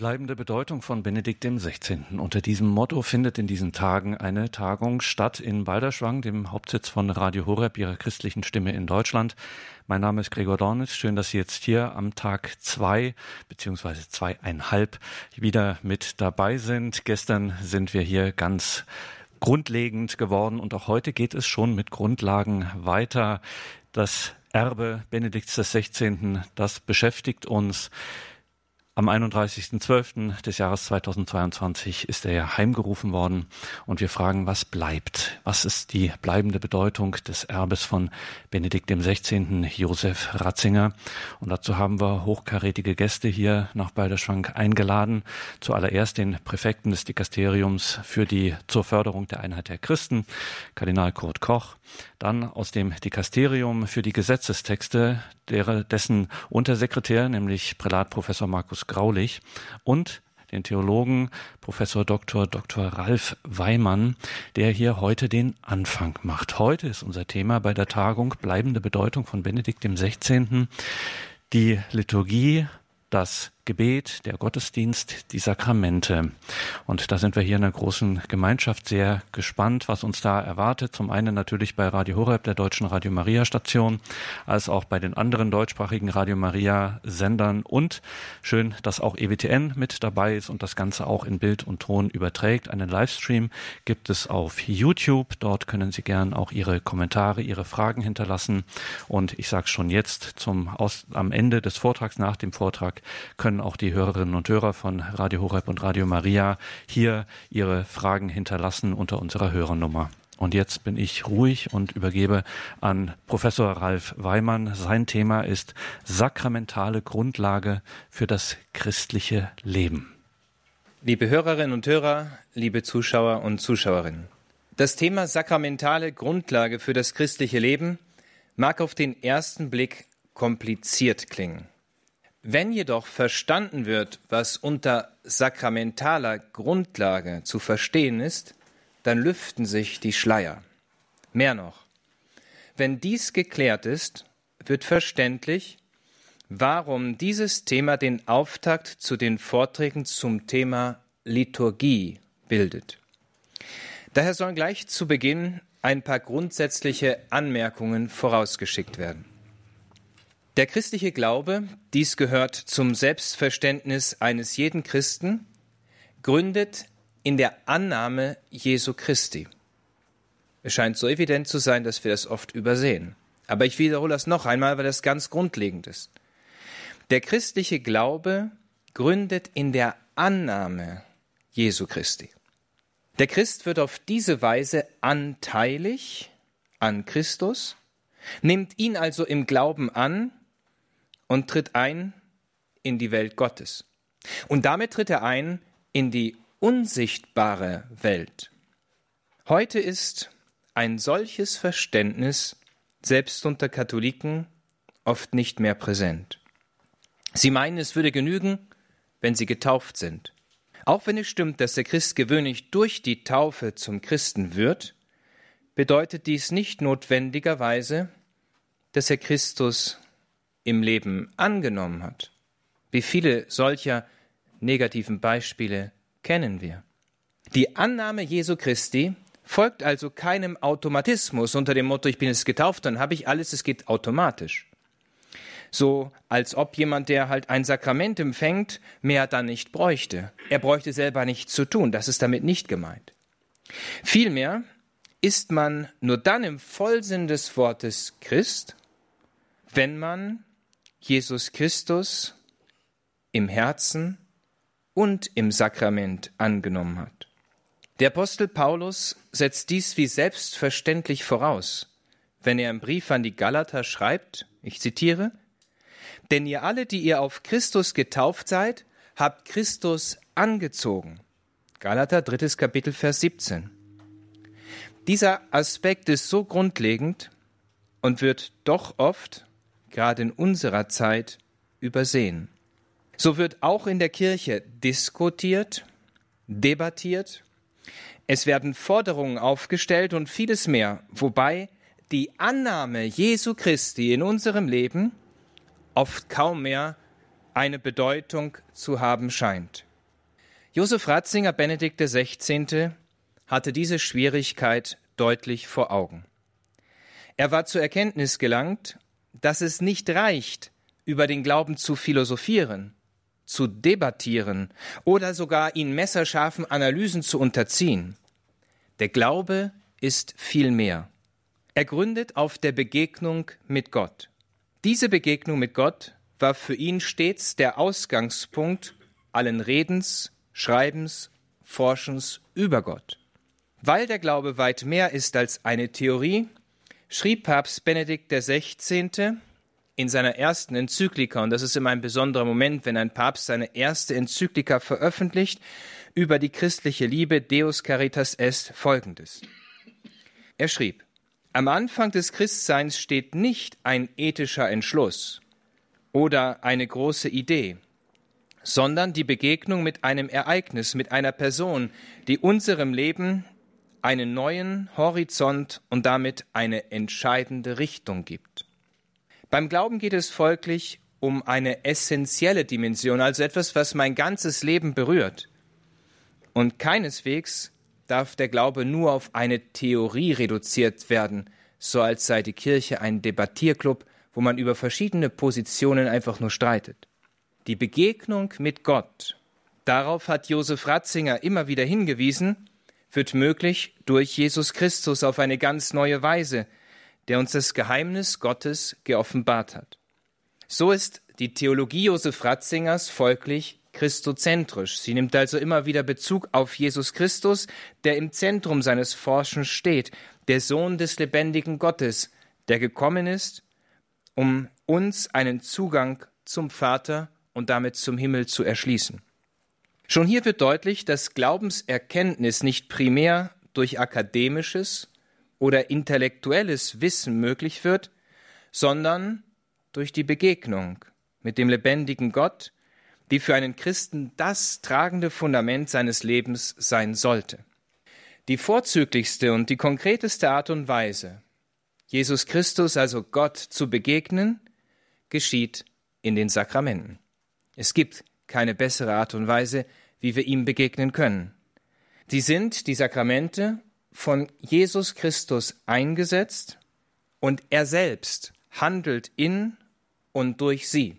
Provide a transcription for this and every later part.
Bleibende Bedeutung von Benedikt XVI. Unter diesem Motto findet in diesen Tagen eine Tagung statt in Balderschwang, dem Hauptsitz von Radio Horeb, ihrer christlichen Stimme in Deutschland. Mein Name ist Gregor Dornitz. Schön, dass Sie jetzt hier am Tag zwei beziehungsweise zweieinhalb wieder mit dabei sind. Gestern sind wir hier ganz grundlegend geworden und auch heute geht es schon mit Grundlagen weiter. Das Erbe Benedikts XVI., das beschäftigt uns. Am 31.12. des Jahres 2022 ist er ja heimgerufen worden und wir fragen, was bleibt? Was ist die bleibende Bedeutung des Erbes von Benedikt XVI. Josef Ratzinger? Und dazu haben wir hochkarätige Gäste hier nach Balderschwank eingeladen. Zuallererst den Präfekten des Dikasteriums für die zur Förderung der Einheit der Christen, Kardinal Kurt Koch. Dann aus dem Dikasterium für die Gesetzestexte, dessen Untersekretär, nämlich Prälat Professor Markus Graulich und den Theologen Professor Dr. Dr. Ralf Weimann, der hier heute den Anfang macht. Heute ist unser Thema bei der Tagung bleibende Bedeutung von Benedikt XVI. Die Liturgie, das Gebet, der Gottesdienst, die Sakramente. Und da sind wir hier in der großen Gemeinschaft sehr gespannt, was uns da erwartet. Zum einen natürlich bei Radio Horeb, der deutschen Radio Maria Station, als auch bei den anderen deutschsprachigen Radio Maria Sendern und schön, dass auch EWTN mit dabei ist und das Ganze auch in Bild und Ton überträgt. Einen Livestream gibt es auf YouTube. Dort können Sie gern auch Ihre Kommentare, Ihre Fragen hinterlassen. Und ich sage schon jetzt zum Aus, am Ende des Vortrags, nach dem Vortrag, können auch die Hörerinnen und Hörer von Radio Horeb und Radio Maria hier ihre Fragen hinterlassen unter unserer Hörernummer. Und jetzt bin ich ruhig und übergebe an Professor Ralf Weimann. Sein Thema ist sakramentale Grundlage für das christliche Leben. Liebe Hörerinnen und Hörer, liebe Zuschauer und Zuschauerinnen. Das Thema sakramentale Grundlage für das christliche Leben mag auf den ersten Blick kompliziert klingen. Wenn jedoch verstanden wird, was unter sakramentaler Grundlage zu verstehen ist, dann lüften sich die Schleier. Mehr noch, wenn dies geklärt ist, wird verständlich, warum dieses Thema den Auftakt zu den Vorträgen zum Thema Liturgie bildet. Daher sollen gleich zu Beginn ein paar grundsätzliche Anmerkungen vorausgeschickt werden. Der christliche Glaube, dies gehört zum Selbstverständnis eines jeden Christen, gründet in der Annahme Jesu Christi. Es scheint so evident zu sein, dass wir das oft übersehen. Aber ich wiederhole das noch einmal, weil das ganz grundlegend ist. Der christliche Glaube gründet in der Annahme Jesu Christi. Der Christ wird auf diese Weise anteilig an Christus, nimmt ihn also im Glauben an und tritt ein in die Welt Gottes. Und damit tritt er ein in die unsichtbare Welt. Heute ist ein solches Verständnis selbst unter Katholiken oft nicht mehr präsent. Sie meinen, es würde genügen, wenn sie getauft sind. Auch wenn es stimmt, dass der Christ gewöhnlich durch die Taufe zum Christen wird, bedeutet dies nicht notwendigerweise, dass er Christus im Leben angenommen hat. Wie viele solcher negativen Beispiele kennen wir? Die Annahme Jesu Christi folgt also keinem Automatismus unter dem Motto, ich bin jetzt getauft, dann habe ich alles, es geht automatisch. So als ob jemand, der halt ein Sakrament empfängt, mehr dann nicht bräuchte. Er bräuchte selber nichts zu tun, das ist damit nicht gemeint. Vielmehr ist man nur dann im Vollsinn des Wortes Christ, wenn man Jesus Christus im Herzen und im Sakrament angenommen hat. Der Apostel Paulus setzt dies wie selbstverständlich voraus, wenn er im Brief an die Galater schreibt, ich zitiere, Denn ihr alle, die ihr auf Christus getauft seid, habt Christus angezogen. Galater drittes Kapitel Vers 17. Dieser Aspekt ist so grundlegend und wird doch oft gerade in unserer Zeit, übersehen. So wird auch in der Kirche diskutiert, debattiert, es werden Forderungen aufgestellt und vieles mehr, wobei die Annahme Jesu Christi in unserem Leben oft kaum mehr eine Bedeutung zu haben scheint. Josef Ratzinger, Benedikt XVI., hatte diese Schwierigkeit deutlich vor Augen. Er war zur Erkenntnis gelangt, dass es nicht reicht, über den Glauben zu philosophieren, zu debattieren oder sogar ihn messerscharfen Analysen zu unterziehen. Der Glaube ist viel mehr. Er gründet auf der Begegnung mit Gott. Diese Begegnung mit Gott war für ihn stets der Ausgangspunkt allen Redens, Schreibens, Forschens über Gott. Weil der Glaube weit mehr ist als eine Theorie, schrieb Papst Benedikt XVI. in seiner ersten Enzyklika, und das ist immer ein besonderer Moment, wenn ein Papst seine erste Enzyklika veröffentlicht, über die christliche Liebe Deus Caritas Est folgendes. Er schrieb, am Anfang des Christseins steht nicht ein ethischer Entschluss oder eine große Idee, sondern die Begegnung mit einem Ereignis, mit einer Person, die unserem Leben einen neuen Horizont und damit eine entscheidende Richtung gibt. Beim Glauben geht es folglich um eine essentielle Dimension, also etwas, was mein ganzes Leben berührt. Und keineswegs darf der Glaube nur auf eine Theorie reduziert werden, so als sei die Kirche ein Debattierclub, wo man über verschiedene Positionen einfach nur streitet. Die Begegnung mit Gott, darauf hat Josef Ratzinger immer wieder hingewiesen, wird möglich durch Jesus Christus auf eine ganz neue Weise, der uns das Geheimnis Gottes geoffenbart hat. So ist die Theologie Josef Ratzingers folglich christozentrisch. Sie nimmt also immer wieder Bezug auf Jesus Christus, der im Zentrum seines Forschens steht, der Sohn des lebendigen Gottes, der gekommen ist, um uns einen Zugang zum Vater und damit zum Himmel zu erschließen. Schon hier wird deutlich, dass Glaubenserkenntnis nicht primär durch akademisches oder intellektuelles Wissen möglich wird, sondern durch die Begegnung mit dem lebendigen Gott, die für einen Christen das tragende Fundament seines Lebens sein sollte. Die vorzüglichste und die konkreteste Art und Weise, Jesus Christus, also Gott, zu begegnen, geschieht in den Sakramenten. Es gibt keine bessere Art und Weise, wie wir ihm begegnen können. Die sind, die Sakramente, von Jesus Christus eingesetzt und er selbst handelt in und durch sie.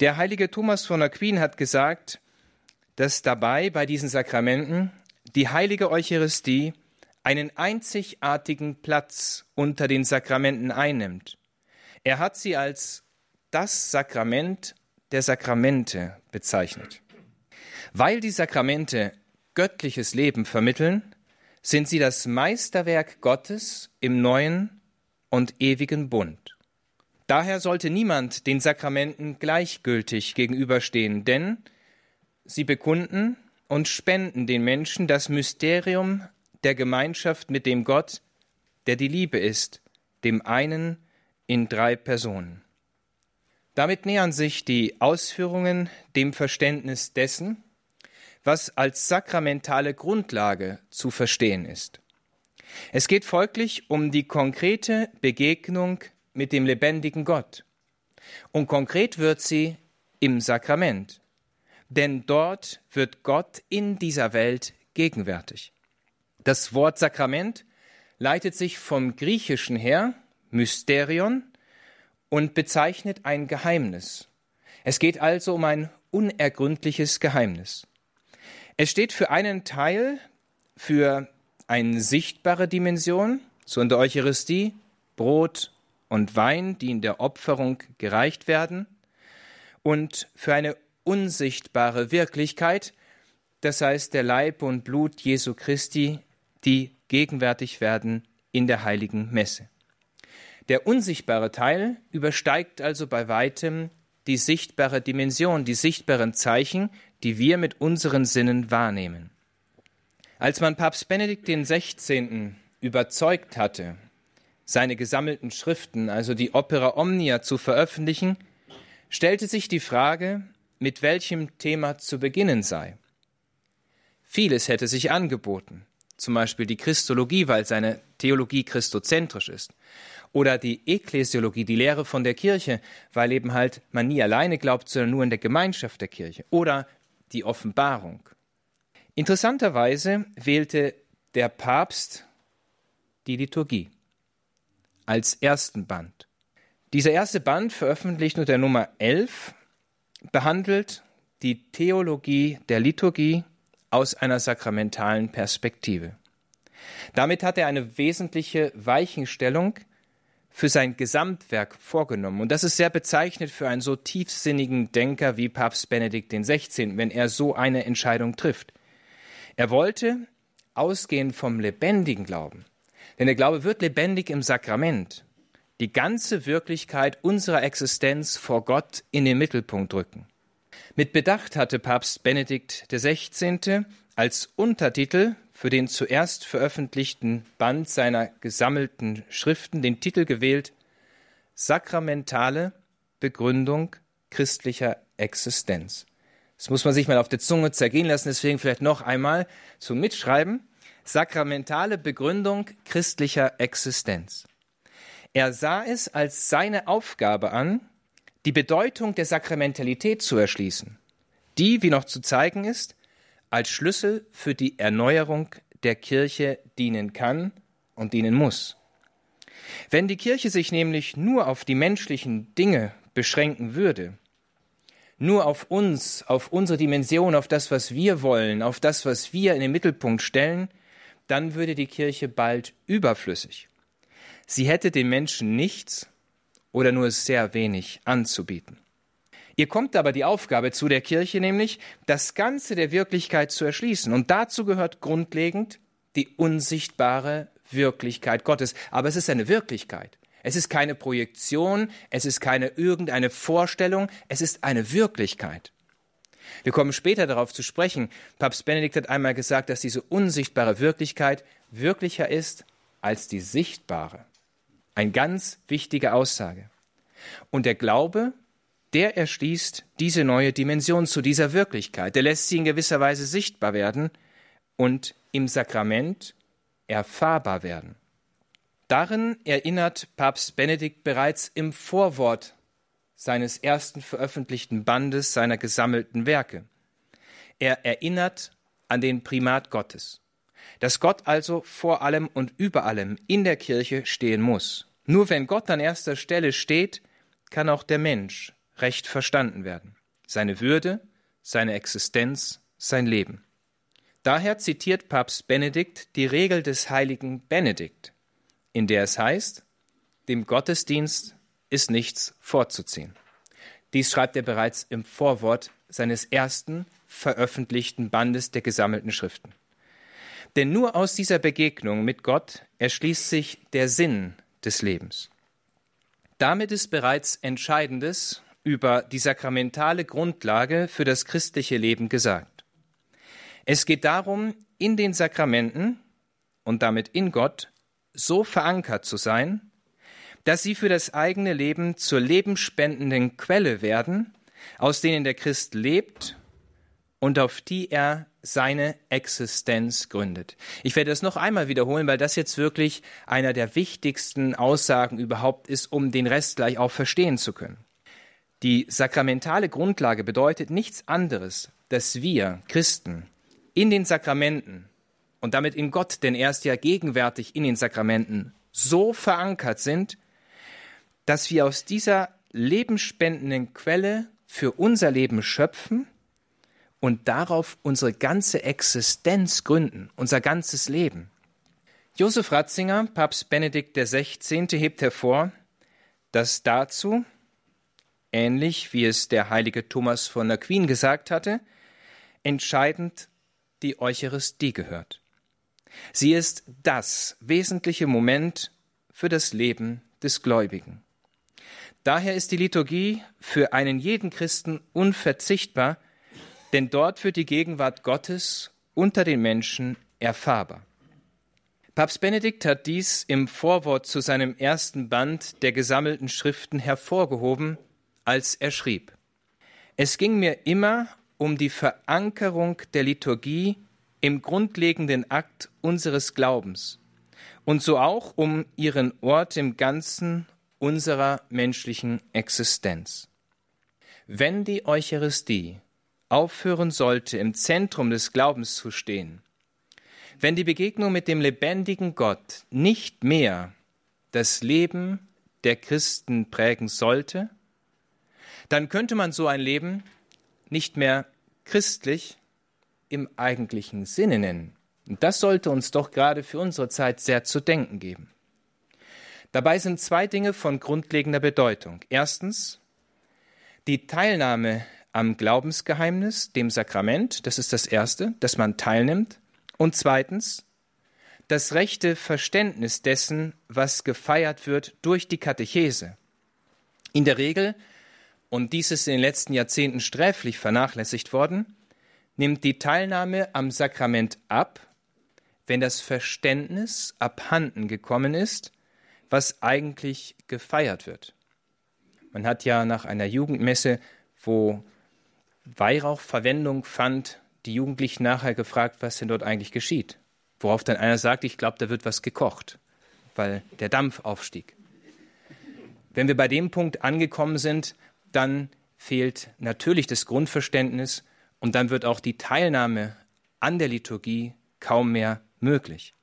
Der heilige Thomas von Aquin hat gesagt, dass dabei bei diesen Sakramenten die heilige Eucharistie einen einzigartigen Platz unter den Sakramenten einnimmt. Er hat sie als das Sakrament der Sakramente bezeichnet. Weil die Sakramente göttliches Leben vermitteln, sind sie das Meisterwerk Gottes im neuen und ewigen Bund. Daher sollte niemand den Sakramenten gleichgültig gegenüberstehen, denn sie bekunden und spenden den Menschen das Mysterium der Gemeinschaft mit dem Gott, der die Liebe ist, dem einen in drei Personen. Damit nähern sich die Ausführungen dem Verständnis dessen, was als sakramentale Grundlage zu verstehen ist. Es geht folglich um die konkrete Begegnung mit dem lebendigen Gott. Und konkret wird sie im Sakrament, denn dort wird Gott in dieser Welt gegenwärtig. Das Wort Sakrament leitet sich vom Griechischen her, Mysterion, und bezeichnet ein Geheimnis. Es geht also um ein unergründliches Geheimnis. Es steht für einen Teil für eine sichtbare Dimension, so in der Eucharistie, Brot und Wein, die in der Opferung gereicht werden, und für eine unsichtbare Wirklichkeit, das heißt der Leib und Blut Jesu Christi, die gegenwärtig werden in der heiligen Messe. Der unsichtbare Teil übersteigt also bei weitem die sichtbare Dimension, die sichtbaren Zeichen, die wir mit unseren Sinnen wahrnehmen. Als man Papst Benedikt XVI. überzeugt hatte, seine gesammelten Schriften, also die Opera Omnia, zu veröffentlichen, stellte sich die Frage, mit welchem Thema zu beginnen sei. Vieles hätte sich angeboten, zum Beispiel die Christologie, weil seine Theologie christozentrisch ist, oder die Ekklesiologie, die Lehre von der Kirche, weil eben halt man nie alleine glaubt, sondern nur in der Gemeinschaft der Kirche, oder die Offenbarung. Interessanterweise wählte der Papst die Liturgie als ersten Band. Dieser erste Band, veröffentlicht unter der Nummer 11, behandelt die Theologie der Liturgie aus einer sakramentalen Perspektive. Damit hat er eine wesentliche Weichenstellung für sein Gesamtwerk vorgenommen. Und das ist sehr bezeichnend für einen so tiefsinnigen Denker wie Papst Benedikt XVI., wenn er so eine Entscheidung trifft. Er wollte, ausgehend vom lebendigen Glauben, denn der Glaube wird lebendig im Sakrament, die ganze Wirklichkeit unserer Existenz vor Gott in den Mittelpunkt rücken. Mit Bedacht hatte Papst Benedikt XVI. als Untertitel für den zuerst veröffentlichten Band seiner gesammelten Schriften den Titel gewählt Sakramentale Begründung christlicher Existenz. Das muss man sich mal auf der Zunge zergehen lassen, deswegen vielleicht noch einmal zum Mitschreiben. Sakramentale Begründung christlicher Existenz. Er sah es als seine Aufgabe an, die Bedeutung der Sakramentalität zu erschließen, die, wie noch zu zeigen ist, als Schlüssel für die Erneuerung der Kirche dienen kann und dienen muss. Wenn die Kirche sich nämlich nur auf die menschlichen Dinge beschränken würde, nur auf uns, auf unsere Dimension, auf das, was wir wollen, auf das, was wir in den Mittelpunkt stellen, dann würde die Kirche bald überflüssig. Sie hätte den Menschen nichts oder nur sehr wenig anzubieten. Ihr kommt aber die Aufgabe zu der Kirche, nämlich das Ganze der Wirklichkeit zu erschließen. Und dazu gehört grundlegend die unsichtbare Wirklichkeit Gottes. Aber es ist eine Wirklichkeit. Es ist keine Projektion, es ist keine irgendeine Vorstellung, es ist eine Wirklichkeit. Wir kommen später darauf zu sprechen. Papst Benedikt hat einmal gesagt, dass diese unsichtbare Wirklichkeit wirklicher ist als die sichtbare. Eine ganz wichtige Aussage. Und der Glaube der erschließt diese neue Dimension zu dieser Wirklichkeit. Der lässt sie in gewisser Weise sichtbar werden und im Sakrament erfahrbar werden. Darin erinnert Papst Benedikt bereits im Vorwort seines ersten veröffentlichten Bandes seiner gesammelten Werke. Er erinnert an den Primat Gottes, dass Gott also vor allem und über allem in der Kirche stehen muss. Nur wenn Gott an erster Stelle steht, kann auch der Mensch recht verstanden werden. Seine Würde, seine Existenz, sein Leben. Daher zitiert Papst Benedikt die Regel des heiligen Benedikt, in der es heißt, dem Gottesdienst ist nichts vorzuziehen. Dies schreibt er bereits im Vorwort seines ersten veröffentlichten Bandes der gesammelten Schriften. Denn nur aus dieser Begegnung mit Gott erschließt sich der Sinn des Lebens. Damit ist bereits Entscheidendes über die sakramentale Grundlage für das christliche Leben gesagt. Es geht darum, in den Sakramenten und damit in Gott so verankert zu sein, dass sie für das eigene Leben zur lebensspendenden Quelle werden, aus denen der Christ lebt und auf die er seine Existenz gründet. Ich werde das noch einmal wiederholen, weil das jetzt wirklich einer der wichtigsten Aussagen überhaupt ist, um den Rest gleich auch verstehen zu können. Die sakramentale Grundlage bedeutet nichts anderes, dass wir Christen in den Sakramenten und damit in Gott, denn er ist ja gegenwärtig in den Sakramenten, so verankert sind, dass wir aus dieser lebensspendenden Quelle für unser Leben schöpfen und darauf unsere ganze Existenz gründen, unser ganzes Leben. Josef Ratzinger, Papst Benedikt XVI., hebt hervor, dass dazu ähnlich wie es der heilige Thomas von Aquin gesagt hatte, entscheidend die Eucharistie gehört. Sie ist das wesentliche Moment für das Leben des Gläubigen. Daher ist die Liturgie für einen jeden Christen unverzichtbar, denn dort wird die Gegenwart Gottes unter den Menschen erfahrbar. Papst Benedikt hat dies im Vorwort zu seinem ersten Band der gesammelten Schriften hervorgehoben als er schrieb. Es ging mir immer um die Verankerung der Liturgie im grundlegenden Akt unseres Glaubens und so auch um ihren Ort im Ganzen unserer menschlichen Existenz. Wenn die Eucharistie aufhören sollte, im Zentrum des Glaubens zu stehen, wenn die Begegnung mit dem lebendigen Gott nicht mehr das Leben der Christen prägen sollte, dann könnte man so ein Leben nicht mehr christlich im eigentlichen Sinne nennen. Und das sollte uns doch gerade für unsere Zeit sehr zu denken geben. Dabei sind zwei Dinge von grundlegender Bedeutung. Erstens, die Teilnahme am Glaubensgeheimnis, dem Sakrament, das ist das Erste, dass man teilnimmt. Und zweitens, das rechte Verständnis dessen, was gefeiert wird durch die Katechese. In der Regel, und dies ist in den letzten Jahrzehnten sträflich vernachlässigt worden, nimmt die Teilnahme am Sakrament ab, wenn das Verständnis abhanden gekommen ist, was eigentlich gefeiert wird. Man hat ja nach einer Jugendmesse, wo Weihrauch Verwendung fand, die Jugendlichen nachher gefragt, was denn dort eigentlich geschieht. Worauf dann einer sagt, ich glaube, da wird was gekocht, weil der Dampf aufstieg. Wenn wir bei dem Punkt angekommen sind, dann fehlt natürlich das Grundverständnis und dann wird auch die Teilnahme an der Liturgie kaum mehr möglich.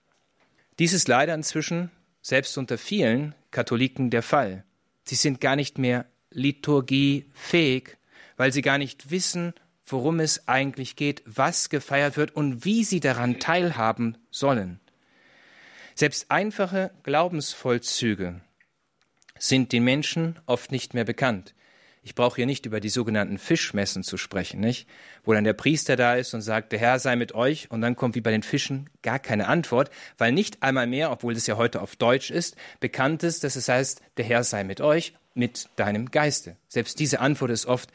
Dies ist leider inzwischen selbst unter vielen Katholiken der Fall. Sie sind gar nicht mehr liturgiefähig, weil sie gar nicht wissen, worum es eigentlich geht, was gefeiert wird und wie sie daran teilhaben sollen. Selbst einfache Glaubensvollzüge sind den Menschen oft nicht mehr bekannt. Ich brauche hier nicht über die sogenannten Fischmessen zu sprechen, nicht? Wo dann der Priester da ist und sagt, der Herr sei mit euch, und dann kommt wie bei den Fischen gar keine Antwort, weil nicht einmal mehr, obwohl das ja heute auf Deutsch ist, bekannt ist, dass es heißt, der Herr sei mit euch, mit deinem Geiste. Selbst diese Antwort ist oft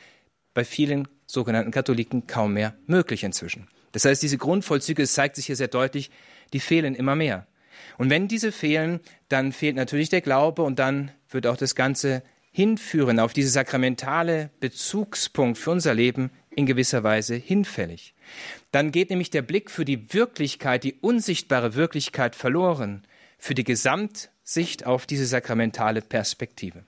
bei vielen sogenannten Katholiken kaum mehr möglich inzwischen. Das heißt, diese Grundvollzüge, es zeigt sich hier sehr deutlich, die fehlen immer mehr. Und wenn diese fehlen, dann fehlt natürlich der Glaube und dann wird auch das ganze hinführen auf diese sakramentale Bezugspunkt für unser Leben in gewisser Weise hinfällig. Dann geht nämlich der Blick für die Wirklichkeit, die unsichtbare Wirklichkeit verloren, für die Gesamtsicht auf diese sakramentale Perspektive.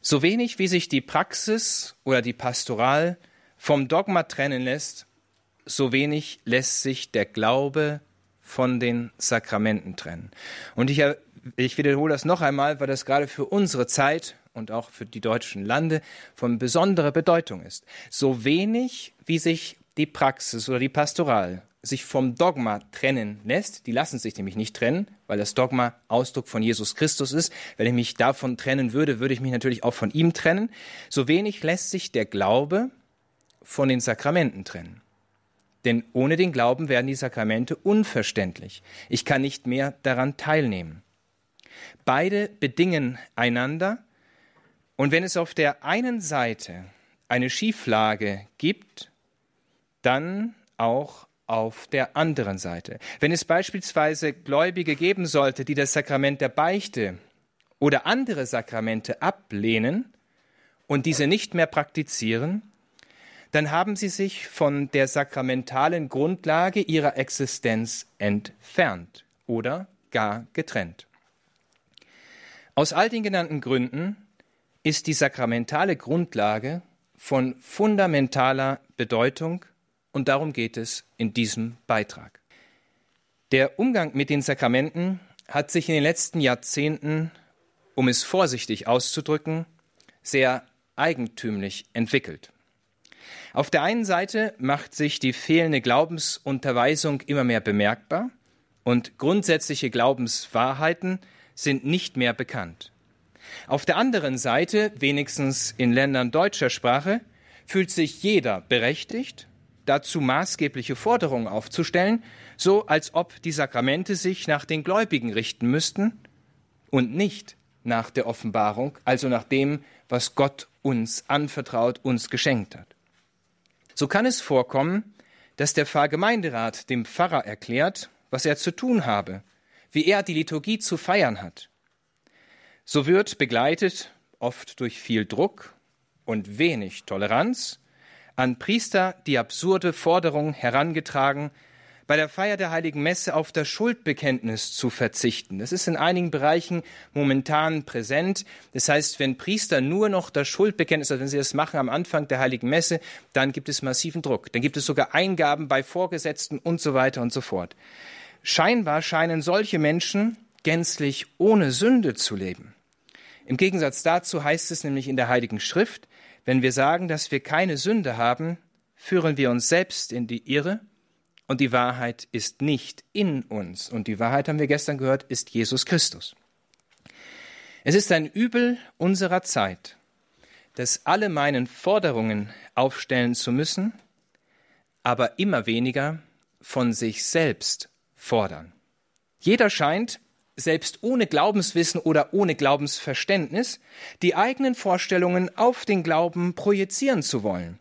So wenig wie sich die Praxis oder die Pastoral vom Dogma trennen lässt, so wenig lässt sich der Glaube von den Sakramenten trennen. Und ich, ich wiederhole das noch einmal, weil das gerade für unsere Zeit und auch für die deutschen Lande von besonderer Bedeutung ist. So wenig wie sich die Praxis oder die Pastoral sich vom Dogma trennen lässt, die lassen sich nämlich nicht trennen, weil das Dogma Ausdruck von Jesus Christus ist. Wenn ich mich davon trennen würde, würde ich mich natürlich auch von ihm trennen. So wenig lässt sich der Glaube von den Sakramenten trennen. Denn ohne den Glauben werden die Sakramente unverständlich. Ich kann nicht mehr daran teilnehmen. Beide bedingen einander und wenn es auf der einen Seite eine Schieflage gibt, dann auch auf der anderen Seite. Wenn es beispielsweise Gläubige geben sollte, die das Sakrament der Beichte oder andere Sakramente ablehnen und diese nicht mehr praktizieren, dann haben sie sich von der sakramentalen Grundlage ihrer Existenz entfernt oder gar getrennt. Aus all den genannten Gründen ist die sakramentale Grundlage von fundamentaler Bedeutung und darum geht es in diesem Beitrag. Der Umgang mit den Sakramenten hat sich in den letzten Jahrzehnten, um es vorsichtig auszudrücken, sehr eigentümlich entwickelt. Auf der einen Seite macht sich die fehlende Glaubensunterweisung immer mehr bemerkbar und grundsätzliche Glaubenswahrheiten sind nicht mehr bekannt. Auf der anderen Seite, wenigstens in Ländern deutscher Sprache, fühlt sich jeder berechtigt, dazu maßgebliche Forderungen aufzustellen, so als ob die Sakramente sich nach den Gläubigen richten müssten und nicht nach der Offenbarung, also nach dem, was Gott uns anvertraut, uns geschenkt hat. So kann es vorkommen, dass der Pfarrgemeinderat dem Pfarrer erklärt, was er zu tun habe, wie er die Liturgie zu feiern hat. So wird begleitet, oft durch viel Druck und wenig Toleranz, an Priester die absurde Forderung herangetragen, bei der Feier der heiligen Messe auf das Schuldbekenntnis zu verzichten. Das ist in einigen Bereichen momentan präsent. Das heißt, wenn Priester nur noch das Schuldbekenntnis, also wenn sie das machen am Anfang der heiligen Messe, dann gibt es massiven Druck. Dann gibt es sogar Eingaben bei Vorgesetzten und so weiter und so fort. Scheinbar scheinen solche Menschen gänzlich ohne Sünde zu leben. Im Gegensatz dazu heißt es nämlich in der Heiligen Schrift, wenn wir sagen, dass wir keine Sünde haben, führen wir uns selbst in die Irre und die Wahrheit ist nicht in uns. Und die Wahrheit, haben wir gestern gehört, ist Jesus Christus. Es ist ein Übel unserer Zeit, dass alle meinen Forderungen aufstellen zu müssen, aber immer weniger von sich selbst fordern. Jeder scheint, selbst ohne Glaubenswissen oder ohne Glaubensverständnis, die eigenen Vorstellungen auf den Glauben projizieren zu wollen.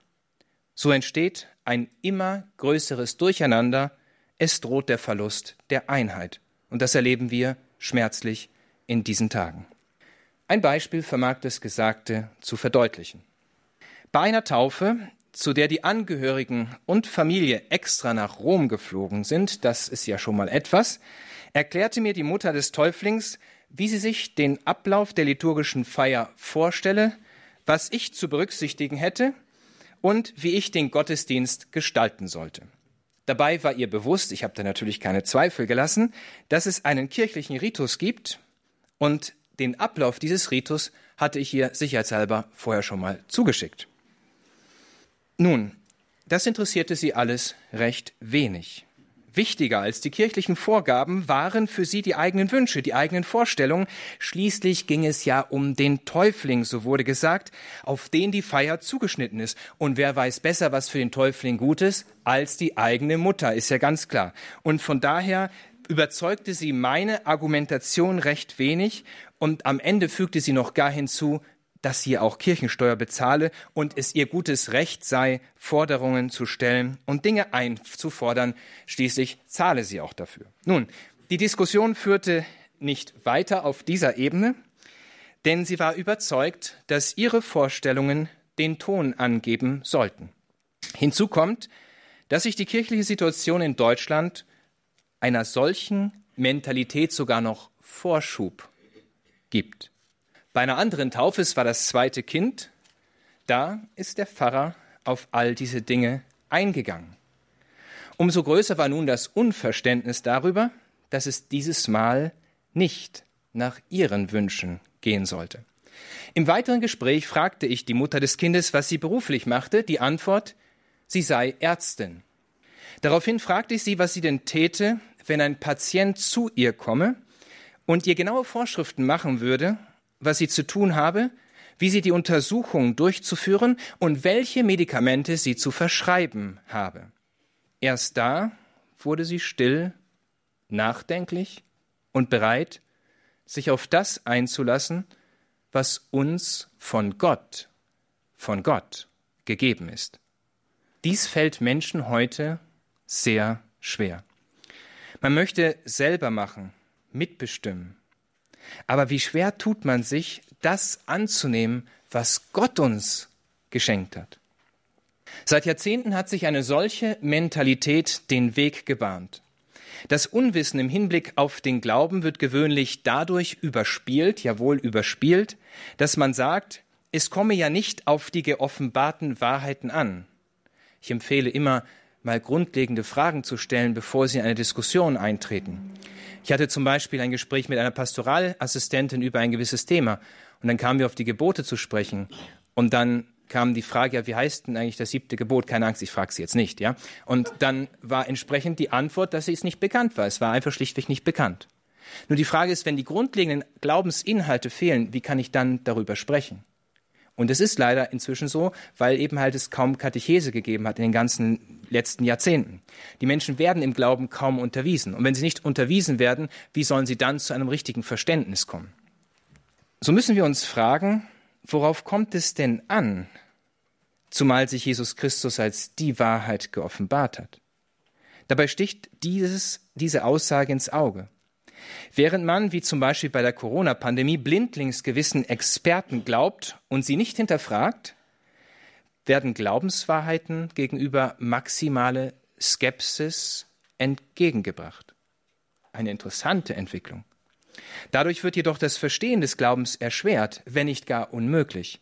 So entsteht ein immer größeres Durcheinander, es droht der Verlust der Einheit. Und das erleben wir schmerzlich in diesen Tagen. Ein Beispiel vermag das Gesagte zu verdeutlichen. Bei einer Taufe, zu der die Angehörigen und Familie extra nach Rom geflogen sind, das ist ja schon mal etwas, erklärte mir die Mutter des Täuflings, wie sie sich den Ablauf der liturgischen Feier vorstelle, was ich zu berücksichtigen hätte und wie ich den Gottesdienst gestalten sollte. Dabei war ihr bewusst, ich habe da natürlich keine Zweifel gelassen, dass es einen kirchlichen Ritus gibt und den Ablauf dieses Ritus hatte ich ihr sicherheitshalber vorher schon mal zugeschickt. Nun, das interessierte sie alles recht wenig. Wichtiger als die kirchlichen Vorgaben waren für sie die eigenen Wünsche, die eigenen Vorstellungen. Schließlich ging es ja um den Täufling, so wurde gesagt, auf den die Feier zugeschnitten ist. Und wer weiß besser, was für den Täufling gut ist, als die eigene Mutter, ist ja ganz klar. Und von daher überzeugte sie meine Argumentation recht wenig und am Ende fügte sie noch gar hinzu, dass sie auch Kirchensteuer bezahle und es ihr gutes Recht sei, Forderungen zu stellen und Dinge einzufordern. Schließlich zahle sie auch dafür. Nun, die Diskussion führte nicht weiter auf dieser Ebene, denn sie war überzeugt, dass ihre Vorstellungen den Ton angeben sollten. Hinzu kommt, dass sich die kirchliche Situation in Deutschland einer solchen Mentalität sogar noch Vorschub gibt. Bei einer anderen Taufe, es war das zweite Kind, da ist der Pfarrer auf all diese Dinge eingegangen. Umso größer war nun das Unverständnis darüber, dass es dieses Mal nicht nach ihren Wünschen gehen sollte. Im weiteren Gespräch fragte ich die Mutter des Kindes, was sie beruflich machte. Die Antwort, sie sei Ärztin. Daraufhin fragte ich sie, was sie denn täte, wenn ein Patient zu ihr komme und ihr genaue Vorschriften machen würde, was sie zu tun habe, wie sie die Untersuchung durchzuführen und welche Medikamente sie zu verschreiben habe. Erst da wurde sie still, nachdenklich und bereit, sich auf das einzulassen, was uns von Gott, von Gott gegeben ist. Dies fällt Menschen heute sehr schwer. Man möchte selber machen, mitbestimmen, aber wie schwer tut man sich, das anzunehmen, was Gott uns geschenkt hat. Seit Jahrzehnten hat sich eine solche Mentalität den Weg gebahnt. Das Unwissen im Hinblick auf den Glauben wird gewöhnlich dadurch überspielt, jawohl überspielt, dass man sagt, es komme ja nicht auf die geoffenbarten Wahrheiten an. Ich empfehle immer, mal grundlegende Fragen zu stellen, bevor Sie in eine Diskussion eintreten. Ich hatte zum Beispiel ein Gespräch mit einer Pastoralassistentin über ein gewisses Thema und dann kamen wir auf die Gebote zu sprechen und dann kam die Frage, ja, wie heißt denn eigentlich das siebte Gebot? Keine Angst, ich frage Sie jetzt nicht, ja. Und dann war entsprechend die Antwort, dass es nicht bekannt war. Es war einfach schlichtweg nicht bekannt. Nur die Frage ist, wenn die grundlegenden Glaubensinhalte fehlen, wie kann ich dann darüber sprechen? Und es ist leider inzwischen so, weil eben halt es kaum Katechese gegeben hat in den ganzen letzten Jahrzehnten. Die Menschen werden im Glauben kaum unterwiesen. Und wenn sie nicht unterwiesen werden, wie sollen sie dann zu einem richtigen Verständnis kommen? So müssen wir uns fragen, worauf kommt es denn an, zumal sich Jesus Christus als die Wahrheit geoffenbart hat? Dabei sticht dieses, diese Aussage ins Auge. Während man, wie zum Beispiel bei der Corona-Pandemie, blindlings gewissen Experten glaubt und sie nicht hinterfragt, werden Glaubenswahrheiten gegenüber maximale Skepsis entgegengebracht. Eine interessante Entwicklung. Dadurch wird jedoch das Verstehen des Glaubens erschwert, wenn nicht gar unmöglich.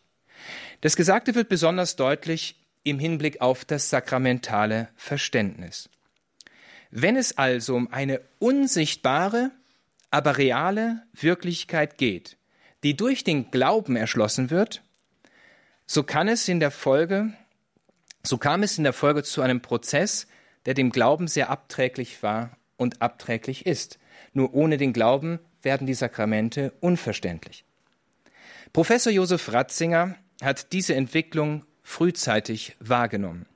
Das Gesagte wird besonders deutlich im Hinblick auf das sakramentale Verständnis. Wenn es also um eine unsichtbare, aber reale Wirklichkeit geht, die durch den Glauben erschlossen wird, so kann es in der Folge, so kam es in der Folge zu einem Prozess, der dem Glauben sehr abträglich war und abträglich ist. Nur ohne den Glauben werden die Sakramente unverständlich. Professor Josef Ratzinger hat diese Entwicklung frühzeitig wahrgenommen.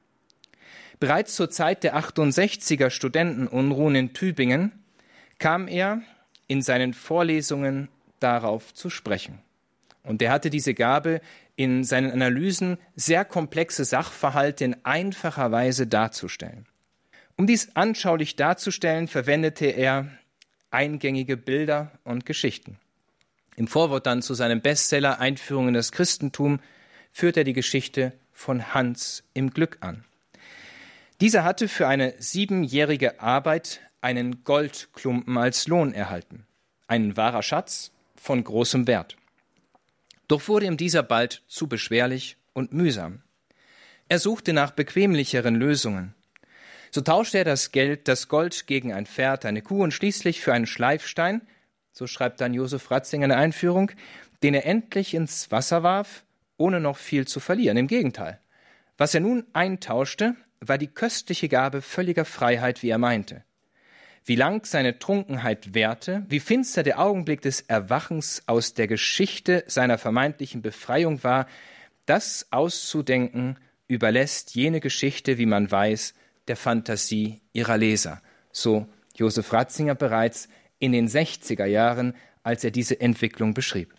Bereits zur Zeit der 68er Studentenunruhen in Tübingen kam er in seinen Vorlesungen darauf zu sprechen. Und er hatte diese Gabe, in seinen Analysen sehr komplexe Sachverhalte in einfacher Weise darzustellen. Um dies anschaulich darzustellen, verwendete er eingängige Bilder und Geschichten. Im Vorwort dann zu seinem Bestseller Einführung in das Christentum führt er die Geschichte von Hans im Glück an. Dieser hatte für eine siebenjährige Arbeit einen Goldklumpen als Lohn erhalten. Ein wahrer Schatz von großem Wert. Doch wurde ihm dieser bald zu beschwerlich und mühsam. Er suchte nach bequemlicheren Lösungen. So tauschte er das Geld, das Gold gegen ein Pferd, eine Kuh und schließlich für einen Schleifstein, so schreibt dann Josef Ratzinger in der Einführung, den er endlich ins Wasser warf, ohne noch viel zu verlieren. Im Gegenteil. Was er nun eintauschte, war die köstliche Gabe völliger Freiheit, wie er meinte. Wie lang seine Trunkenheit währte, wie finster der Augenblick des Erwachens aus der Geschichte seiner vermeintlichen Befreiung war, das auszudenken überlässt jene Geschichte, wie man weiß, der Fantasie ihrer Leser. So Josef Ratzinger bereits in den 60er Jahren, als er diese Entwicklung beschrieb.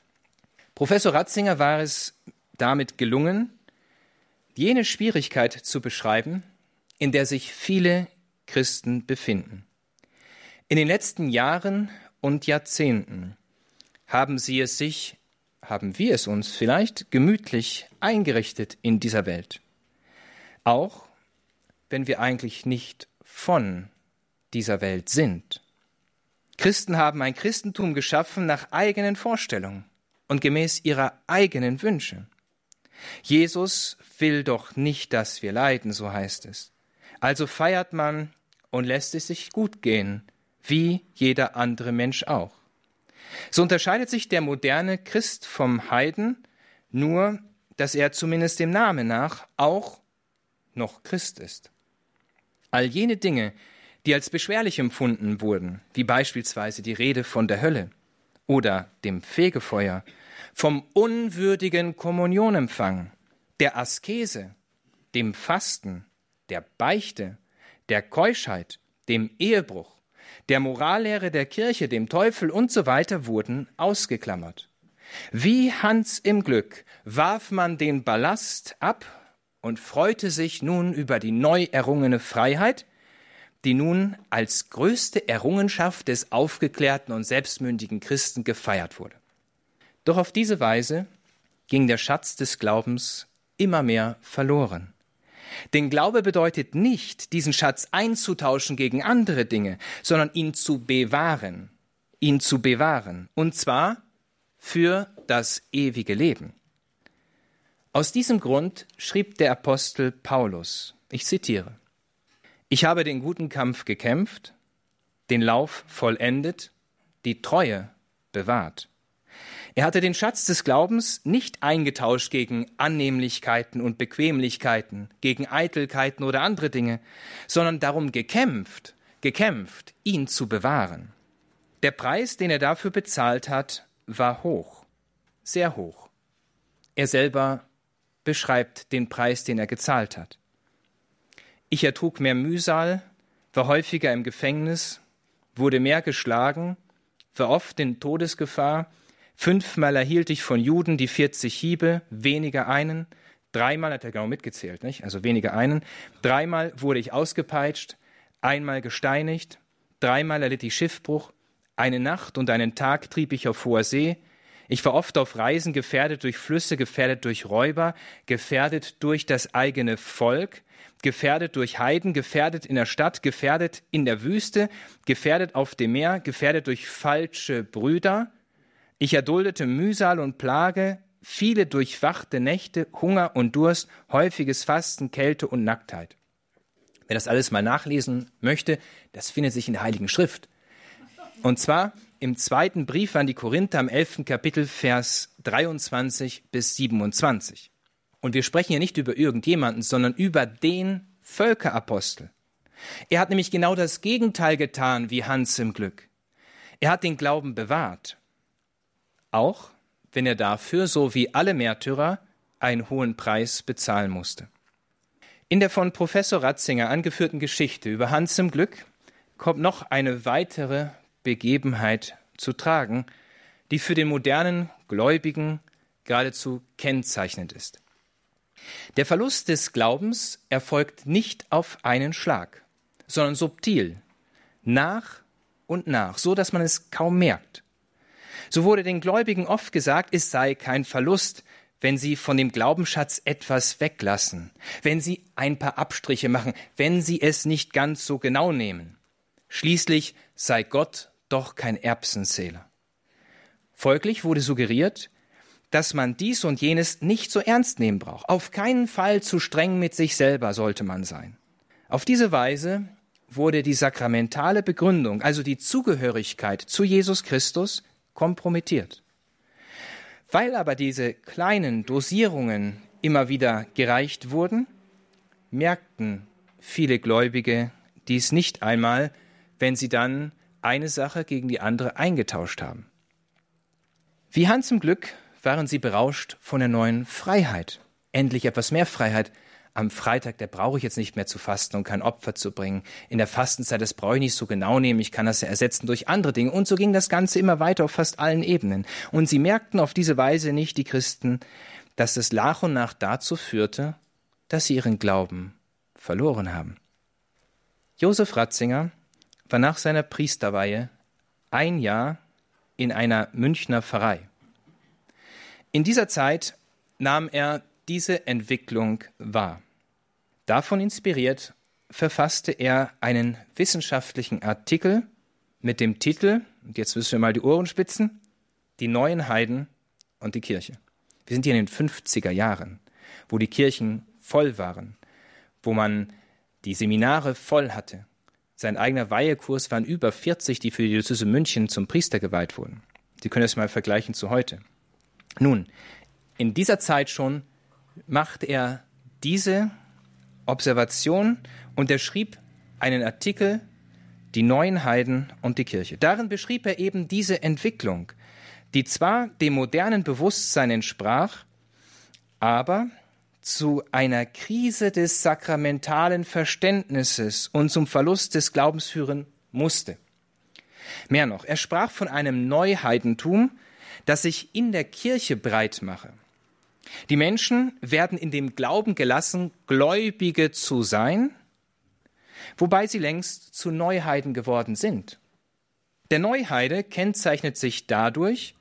Professor Ratzinger war es damit gelungen, jene Schwierigkeit zu beschreiben, in der sich viele Christen befinden. In den letzten Jahren und Jahrzehnten haben sie es sich, haben wir es uns vielleicht gemütlich eingerichtet in dieser Welt. Auch wenn wir eigentlich nicht von dieser Welt sind. Christen haben ein Christentum geschaffen nach eigenen Vorstellungen und gemäß ihrer eigenen Wünsche. Jesus will doch nicht, dass wir leiden, so heißt es. Also feiert man und lässt es sich gut gehen, wie jeder andere Mensch auch. So unterscheidet sich der moderne Christ vom Heiden nur, dass er zumindest dem Namen nach auch noch Christ ist. All jene Dinge, die als beschwerlich empfunden wurden, wie beispielsweise die Rede von der Hölle oder dem Fegefeuer, vom unwürdigen Kommunionempfang, der Askese, dem Fasten, der Beichte, der Keuschheit, dem Ehebruch, der Morallehre der Kirche, dem Teufel und so weiter wurden ausgeklammert. Wie Hans im Glück warf man den Ballast ab und freute sich nun über die neu errungene Freiheit, die nun als größte Errungenschaft des aufgeklärten und selbstmündigen Christen gefeiert wurde. Doch auf diese Weise ging der Schatz des Glaubens immer mehr verloren. Denn Glaube bedeutet nicht, diesen Schatz einzutauschen gegen andere Dinge, sondern ihn zu bewahren, ihn zu bewahren, und zwar für das ewige Leben. Aus diesem Grund schrieb der Apostel Paulus, ich zitiere, Ich habe den guten Kampf gekämpft, den Lauf vollendet, die Treue bewahrt. Er hatte den Schatz des Glaubens nicht eingetauscht gegen Annehmlichkeiten und Bequemlichkeiten, gegen Eitelkeiten oder andere Dinge, sondern darum gekämpft, gekämpft, ihn zu bewahren. Der Preis, den er dafür bezahlt hat, war hoch, sehr hoch. Er selber beschreibt den Preis, den er gezahlt hat. Ich ertrug mehr Mühsal, war häufiger im Gefängnis, wurde mehr geschlagen, war oft in Todesgefahr, fünfmal erhielt ich von Juden die 40 Hiebe, weniger einen, dreimal hat er genau mitgezählt, nicht? also weniger einen, dreimal wurde ich ausgepeitscht, einmal gesteinigt, dreimal erlitt ich Schiffbruch, eine Nacht und einen Tag trieb ich auf hoher See, Ich war oft auf Reisen gefährdet durch Flüsse, gefährdet durch Räuber, gefährdet durch das eigene Volk, gefährdet durch Heiden, gefährdet in der Stadt, gefährdet in der Wüste, gefährdet auf dem Meer, gefährdet durch falsche Brüder. Ich erduldete Mühsal und Plage, viele durchwachte Nächte, Hunger und Durst, häufiges Fasten, Kälte und Nacktheit. Wer das alles mal nachlesen möchte, das findet sich in der Heiligen Schrift. Und zwar im zweiten Brief an die Korinther im elften Kapitel, Vers 23 bis 27. Und wir sprechen hier nicht über irgendjemanden, sondern über den Völkerapostel. Er hat nämlich genau das Gegenteil getan wie Hans im Glück. Er hat den Glauben bewahrt. Auch wenn er dafür, so wie alle Märtyrer, einen hohen Preis bezahlen musste. In der von Professor Ratzinger angeführten Geschichte über Hans im Glück kommt noch eine weitere Begebenheit zu tragen, die für den modernen Gläubigen geradezu kennzeichnend ist. Der Verlust des Glaubens erfolgt nicht auf einen Schlag, sondern subtil, nach und nach, so dass man es kaum merkt. So wurde den Gläubigen oft gesagt, es sei kein Verlust, wenn sie von dem Glaubensschatz etwas weglassen, wenn sie ein paar Abstriche machen, wenn sie es nicht ganz so genau nehmen. Schließlich sei Gott doch kein Erbsenzähler. Folglich wurde suggeriert, dass man dies und jenes nicht so ernst nehmen braucht. Auf keinen Fall zu streng mit sich selber sollte man sein. Auf diese Weise wurde die sakramentale Begründung, also die Zugehörigkeit zu Jesus Christus, kompromittiert. Weil aber diese kleinen Dosierungen immer wieder gereicht wurden, merkten viele Gläubige dies nicht einmal, wenn sie dann eine Sache gegen die andere eingetauscht haben. Wie Hans im Glück waren sie berauscht von der neuen Freiheit. Endlich etwas mehr Freiheit. Am Freitag, der brauche ich jetzt nicht mehr zu fasten und kein Opfer zu bringen. In der Fastenzeit, das brauche ich nicht so genau nehmen, ich kann das ja ersetzen durch andere Dinge. Und so ging das Ganze immer weiter auf fast allen Ebenen. Und sie merkten auf diese Weise nicht, die Christen, dass es nach und nach dazu führte, dass sie ihren Glauben verloren haben. Josef Ratzinger war nach seiner Priesterweihe ein Jahr in einer Münchner Pfarrei. In dieser Zeit nahm er diese Entwicklung wahr. Davon inspiriert verfasste er einen wissenschaftlichen Artikel mit dem Titel, und jetzt müssen wir mal die Ohren spitzen, Die neuen Heiden und die Kirche. Wir sind hier in den 50er Jahren, wo die Kirchen voll waren, wo man die Seminare voll hatte. Sein eigener Weihekurs waren über 40, die für die Diözese München zum Priester geweiht wurden. Sie können das mal vergleichen zu heute. Nun, in dieser Zeit schon macht er diese Observation und er schrieb einen Artikel, die neuen Heiden und die Kirche. Darin beschrieb er eben diese Entwicklung, die zwar dem modernen Bewusstsein entsprach, aber zu einer Krise des sakramentalen Verständnisses und zum Verlust des Glaubens führen musste. Mehr noch, er sprach von einem Neuheidentum, das sich in der Kirche breit mache. Die Menschen werden in dem Glauben gelassen, Gläubige zu sein, wobei sie längst zu Neuheiden geworden sind. Der Neuheide kennzeichnet sich dadurch,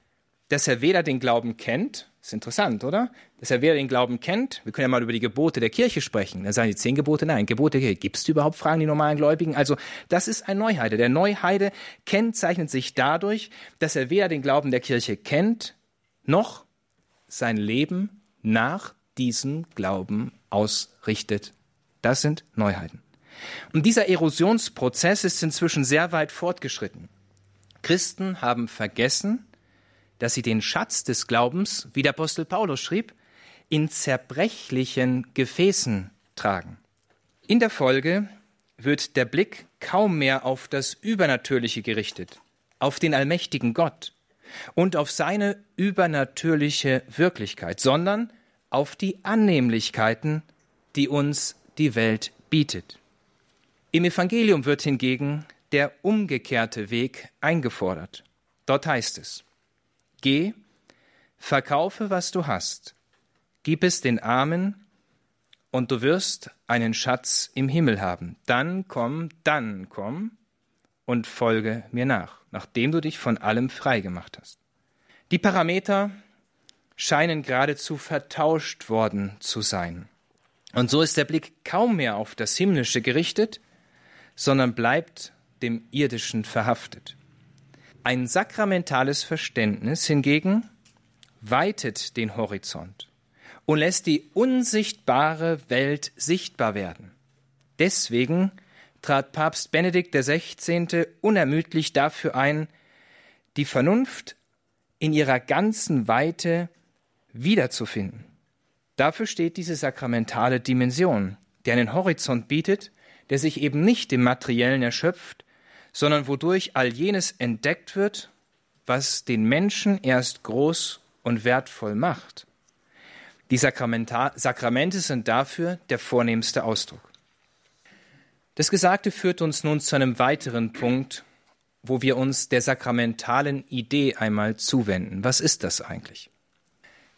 dass er weder den Glauben kennt, ist interessant, oder? Dass er weder den Glauben kennt, wir können ja mal über die Gebote der Kirche sprechen. Da sagen die zehn Gebote, nein, Gebote der Kirche, gibt es überhaupt, fragen die normalen Gläubigen. Also das ist ein Neuheide. Der Neuheide kennzeichnet sich dadurch, dass er weder den Glauben der Kirche kennt, noch sein Leben nach diesem Glauben ausrichtet. Das sind Neuheiten. Und dieser Erosionsprozess ist inzwischen sehr weit fortgeschritten. Christen haben vergessen, dass sie den Schatz des Glaubens, wie der Apostel Paulus schrieb, in zerbrechlichen Gefäßen tragen. In der Folge wird der Blick kaum mehr auf das Übernatürliche gerichtet, auf den allmächtigen Gott und auf seine übernatürliche Wirklichkeit, sondern auf die Annehmlichkeiten, die uns die Welt bietet. Im Evangelium wird hingegen der umgekehrte Weg eingefordert. Dort heißt es, Geh, verkaufe, was du hast, gib es den Armen, und du wirst einen Schatz im Himmel haben. Dann komm, dann komm und folge mir nach, nachdem du dich von allem frei gemacht hast. Die Parameter scheinen geradezu vertauscht worden zu sein. Und so ist der Blick kaum mehr auf das Himmlische gerichtet, sondern bleibt dem Irdischen verhaftet. Ein sakramentales Verständnis hingegen weitet den Horizont und lässt die unsichtbare Welt sichtbar werden. Deswegen trat Papst Benedikt XVI. unermüdlich dafür ein, die Vernunft in ihrer ganzen Weite wiederzufinden. Dafür steht diese sakramentale Dimension, die einen Horizont bietet, der sich eben nicht im Materiellen erschöpft, sondern wodurch all jenes entdeckt wird, was den Menschen erst groß und wertvoll macht. Die Sakramente sind dafür der vornehmste Ausdruck. Das Gesagte führt uns nun zu einem weiteren Punkt, wo wir uns der sakramentalen Idee einmal zuwenden. Was ist das eigentlich?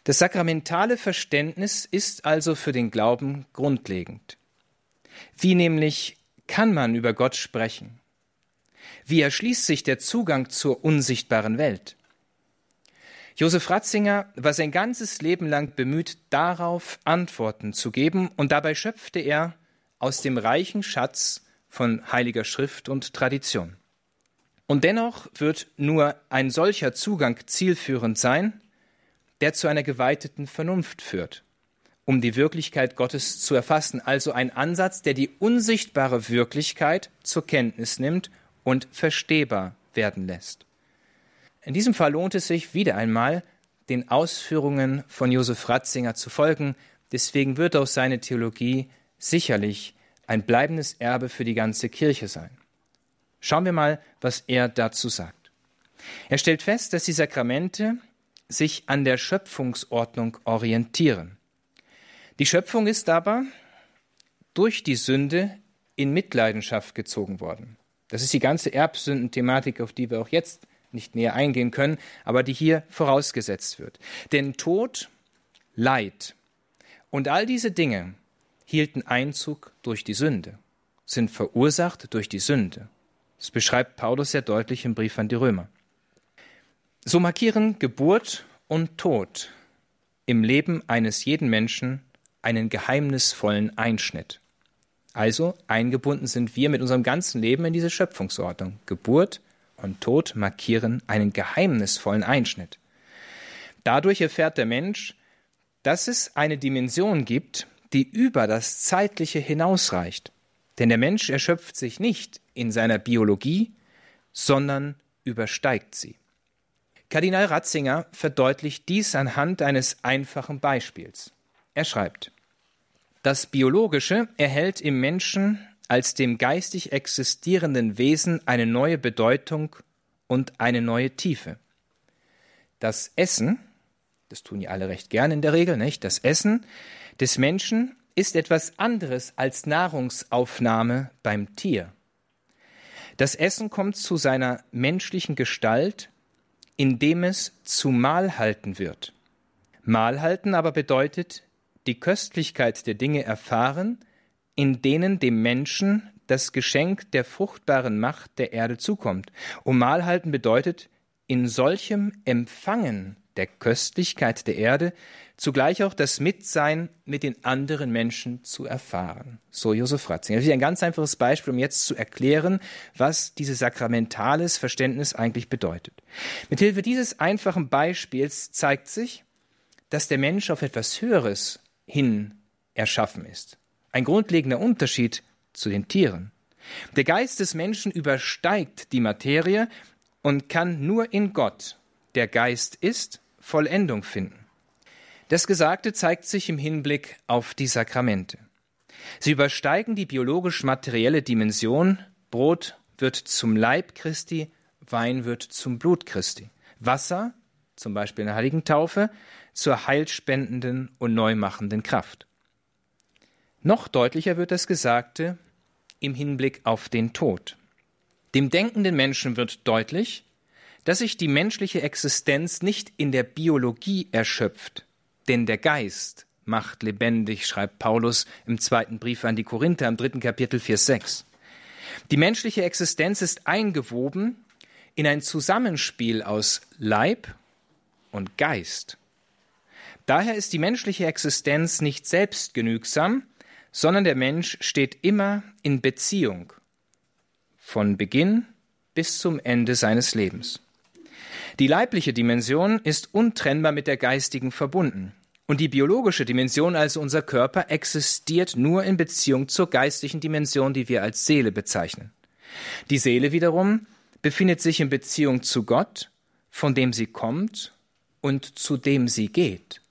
Das sakramentale Verständnis ist also für den Glauben grundlegend. Wie nämlich kann man über Gott sprechen? Wie erschließt sich der Zugang zur unsichtbaren Welt? Josef Ratzinger war sein ganzes Leben lang bemüht, darauf Antworten zu geben, und dabei schöpfte er aus dem reichen Schatz von heiliger Schrift und Tradition. Und dennoch wird nur ein solcher Zugang zielführend sein, der zu einer geweiteten Vernunft führt, um die Wirklichkeit Gottes zu erfassen, also ein Ansatz, der die unsichtbare Wirklichkeit zur Kenntnis nimmt und verstehbar werden lässt. In diesem Fall lohnt es sich wieder einmal, den Ausführungen von Josef Ratzinger zu folgen, deswegen wird auch seine Theologie sicherlich ein bleibendes Erbe für die ganze Kirche sein. Schauen wir mal, was er dazu sagt. Er stellt fest, dass die Sakramente sich an der Schöpfungsordnung orientieren. Die Schöpfung ist aber durch die Sünde in Mitleidenschaft gezogen worden. Das ist die ganze Erbsündenthematik, auf die wir auch jetzt nicht näher eingehen können, aber die hier vorausgesetzt wird. Denn Tod, Leid und all diese Dinge hielten Einzug durch die Sünde, sind verursacht durch die Sünde. Das beschreibt Paulus sehr deutlich im Brief an die Römer. So markieren Geburt und Tod im Leben eines jeden Menschen einen geheimnisvollen Einschnitt. Also eingebunden sind wir mit unserem ganzen Leben in diese Schöpfungsordnung. Geburt und Tod markieren einen geheimnisvollen Einschnitt. Dadurch erfährt der Mensch, dass es eine Dimension gibt, die über das Zeitliche hinausreicht. Denn der Mensch erschöpft sich nicht in seiner Biologie, sondern übersteigt sie. Kardinal Ratzinger verdeutlicht dies anhand eines einfachen Beispiels. Er schreibt, das Biologische erhält im Menschen als dem geistig existierenden Wesen eine neue Bedeutung und eine neue Tiefe. Das Essen, das tun ja alle recht gern in der Regel, nicht? Das Essen des Menschen ist etwas anderes als Nahrungsaufnahme beim Tier. Das Essen kommt zu seiner menschlichen Gestalt, indem es zu Mahl halten wird. Mahl halten aber bedeutet die Köstlichkeit der Dinge erfahren, in denen dem Menschen das Geschenk der fruchtbaren Macht der Erde zukommt. Und Mahlhalten bedeutet, in solchem Empfangen der Köstlichkeit der Erde zugleich auch das Mitsein mit den anderen Menschen zu erfahren. So Josef Ratzinger. Das ist ein ganz einfaches Beispiel, um jetzt zu erklären, was dieses sakramentales Verständnis eigentlich bedeutet. Mithilfe dieses einfachen Beispiels zeigt sich, dass der Mensch auf etwas Höheres hin erschaffen ist. Ein grundlegender Unterschied zu den Tieren. Der Geist des Menschen übersteigt die Materie und kann nur in Gott, der Geist ist, Vollendung finden. Das Gesagte zeigt sich im Hinblick auf die Sakramente. Sie übersteigen die biologisch-materielle Dimension. Brot wird zum Leib Christi, Wein wird zum Blut Christi. Wasser, zum Beispiel in der Heiligen Taufe, zur heilspendenden und neumachenden Kraft. Noch deutlicher wird das Gesagte im Hinblick auf den Tod. Dem denkenden Menschen wird deutlich, dass sich die menschliche Existenz nicht in der Biologie erschöpft, denn der Geist macht lebendig, schreibt Paulus im zweiten Brief an die Korinther im dritten Kapitel 4,6. Die menschliche Existenz ist eingewoben in ein Zusammenspiel aus Leib und Geist. Daher ist die menschliche Existenz nicht selbstgenügsam, sondern der Mensch steht immer in Beziehung von Beginn bis zum Ende seines Lebens. Die leibliche Dimension ist untrennbar mit der geistigen verbunden. Und die biologische Dimension, also unser Körper, existiert nur in Beziehung zur geistlichen Dimension, die wir als Seele bezeichnen. Die Seele wiederum befindet sich in Beziehung zu Gott, von dem sie kommt und zu dem sie geht.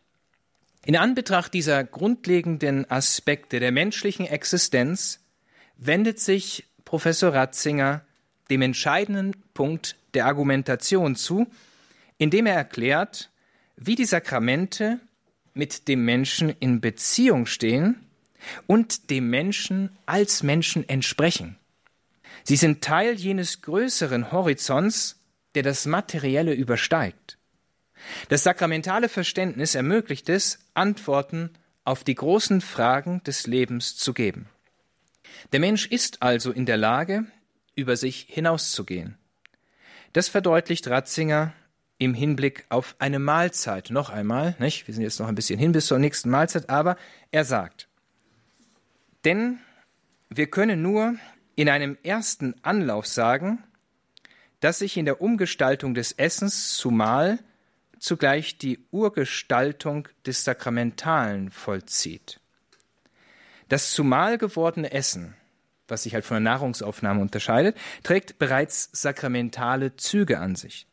In Anbetracht dieser grundlegenden Aspekte der menschlichen Existenz wendet sich Professor Ratzinger dem entscheidenden Punkt der Argumentation zu, indem er erklärt, wie die Sakramente mit dem Menschen in Beziehung stehen und dem Menschen als Menschen entsprechen. Sie sind Teil jenes größeren Horizonts, der das Materielle übersteigt. Das sakramentale Verständnis ermöglicht es, Antworten auf die großen Fragen des Lebens zu geben. Der Mensch ist also in der Lage, über sich hinauszugehen. Das verdeutlicht Ratzinger im Hinblick auf eine Mahlzeit. Noch einmal, nicht? Wir sind jetzt noch ein bisschen hin bis zur nächsten Mahlzeit, aber er sagt, denn wir können nur in einem ersten Anlauf sagen, dass sich in der Umgestaltung des Essens zumal zugleich die Urgestaltung des Sakramentalen vollzieht. Das zumal gewordene Essen, was sich halt von der Nahrungsaufnahme unterscheidet, trägt bereits sakramentale Züge an sich.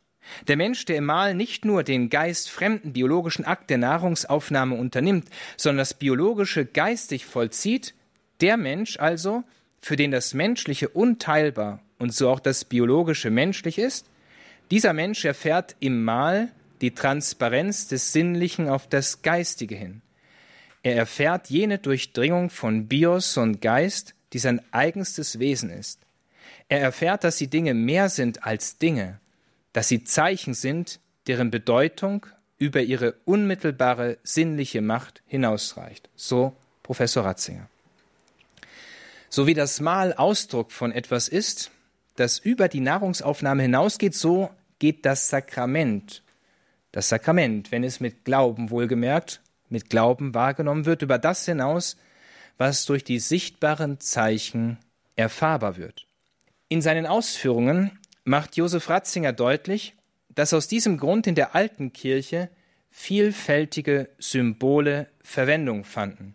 Der Mensch, der im Mahl nicht nur den geistfremden biologischen Akt der Nahrungsaufnahme unternimmt, sondern das biologische geistig vollzieht, der Mensch also, für den das Menschliche unteilbar und so auch das biologische menschlich ist, dieser Mensch erfährt im Mahl die Transparenz des Sinnlichen auf das Geistige hin. Er erfährt jene Durchdringung von Bios und Geist, die sein eigenstes Wesen ist. Er erfährt, dass die Dinge mehr sind als Dinge, dass sie Zeichen sind, deren Bedeutung über ihre unmittelbare sinnliche Macht hinausreicht. So Professor Ratzinger. So wie das Mahl Ausdruck von etwas ist, das über die Nahrungsaufnahme hinausgeht, so geht das Sakrament das Sakrament, wenn es mit Glauben wohlgemerkt, mit Glauben wahrgenommen wird, über das hinaus, was durch die sichtbaren Zeichen erfahrbar wird. In seinen Ausführungen macht Josef Ratzinger deutlich, dass aus diesem Grund in der alten Kirche vielfältige Symbole Verwendung fanden.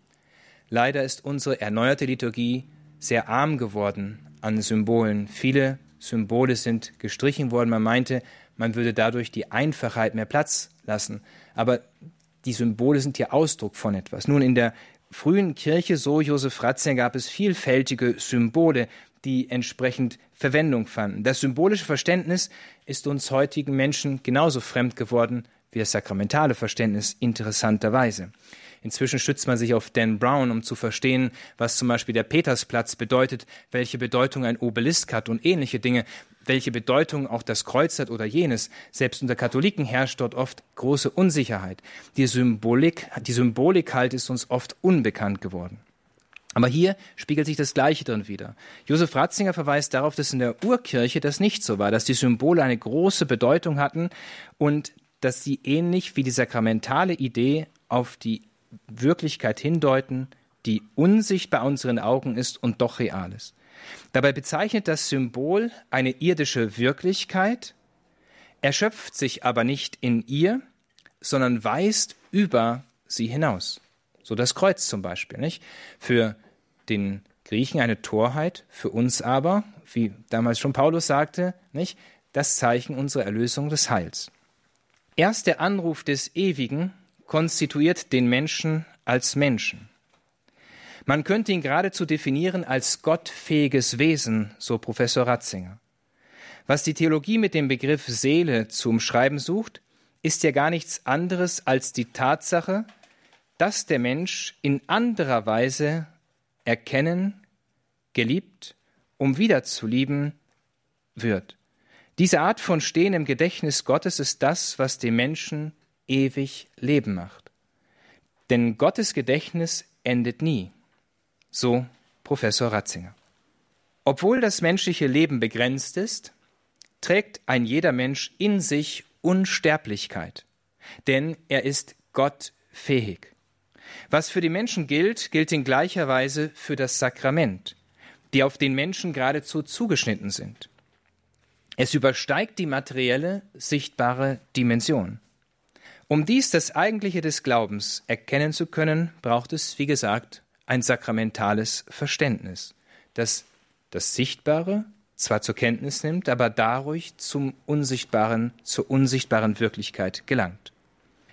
Leider ist unsere erneuerte Liturgie sehr arm geworden an Symbolen. Viele Symbole sind gestrichen worden. Man meinte, man würde dadurch die Einfachheit mehr Platz lassen. Aber die Symbole sind ja Ausdruck von etwas. Nun, in der frühen Kirche, so Josef Ratzinger, gab es vielfältige Symbole, die entsprechend Verwendung fanden. Das symbolische Verständnis ist uns heutigen Menschen genauso fremd geworden wie das sakramentale Verständnis interessanterweise. Inzwischen stützt man sich auf Dan Brown, um zu verstehen, was zum Beispiel der Petersplatz bedeutet, welche Bedeutung ein Obelisk hat und ähnliche Dinge welche Bedeutung auch das Kreuz hat oder jenes. Selbst unter Katholiken herrscht dort oft große Unsicherheit. Die Symbolik, die Symbolik halt ist uns oft unbekannt geworden. Aber hier spiegelt sich das Gleiche drin wieder. Josef Ratzinger verweist darauf, dass in der Urkirche das nicht so war, dass die Symbole eine große Bedeutung hatten und dass sie ähnlich wie die sakramentale Idee auf die Wirklichkeit hindeuten, die unsichtbar unseren Augen ist und doch real ist. Dabei bezeichnet das Symbol eine irdische Wirklichkeit, erschöpft sich aber nicht in ihr, sondern weist über sie hinaus. So das Kreuz zum Beispiel, nicht? Für den Griechen eine Torheit, für uns aber, wie damals schon Paulus sagte, nicht? Das Zeichen unserer Erlösung des Heils. Erst der Anruf des Ewigen konstituiert den Menschen als Menschen. Man könnte ihn geradezu definieren als gottfähiges Wesen, so Professor Ratzinger. Was die Theologie mit dem Begriff Seele zu umschreiben sucht, ist ja gar nichts anderes als die Tatsache, dass der Mensch in anderer Weise erkennen, geliebt, um wieder zu lieben, wird. Diese Art von Stehen im Gedächtnis Gottes ist das, was dem Menschen ewig Leben macht. Denn Gottes Gedächtnis endet nie. So Professor Ratzinger. Obwohl das menschliche Leben begrenzt ist, trägt ein jeder Mensch in sich Unsterblichkeit. denn er ist gottfähig. Was für die Menschen gilt, gilt in gleicher Weise für das Sakrament, die auf den Menschen geradezu zugeschnitten sind. Es übersteigt die materielle, sichtbare Dimension. Um dies das Eigentliche des Glaubens erkennen zu können, braucht es, wie gesagt, ein sakramentales Verständnis, das das Sichtbare zwar zur Kenntnis nimmt, aber dadurch zum Unsichtbaren, zur unsichtbaren Wirklichkeit gelangt.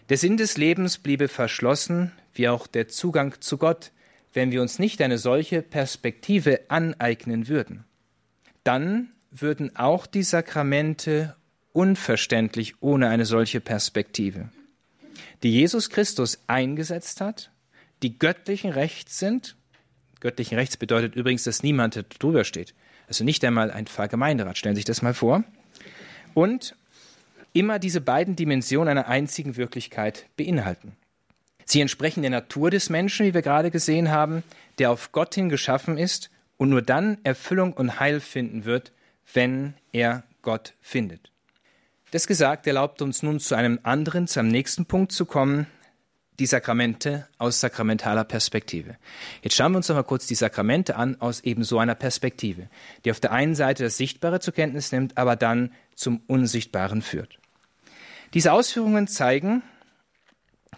Der Sinn des Lebens bliebe verschlossen, wie auch der Zugang zu Gott, wenn wir uns nicht eine solche Perspektive aneignen würden. Dann würden auch die Sakramente unverständlich ohne eine solche Perspektive die Jesus Christus eingesetzt hat, die göttlichen Rechts sind. Göttlichen Rechts bedeutet übrigens, dass niemand drüber steht. Also nicht einmal ein Pfarrgemeinderat. Stellen Sie sich das mal vor. Und immer diese beiden Dimensionen einer einzigen Wirklichkeit beinhalten. Sie entsprechen der Natur des Menschen, wie wir gerade gesehen haben, der auf Gott hin geschaffen ist und nur dann Erfüllung und Heil finden wird, wenn er Gott findet. Das gesagt erlaubt uns nun zu einem anderen, zu einem nächsten Punkt zu kommen, die Sakramente aus sakramentaler Perspektive. Jetzt schauen wir uns noch mal kurz die Sakramente an aus eben so einer Perspektive, die auf der einen Seite das Sichtbare zur Kenntnis nimmt, aber dann zum Unsichtbaren führt. Diese Ausführungen zeigen,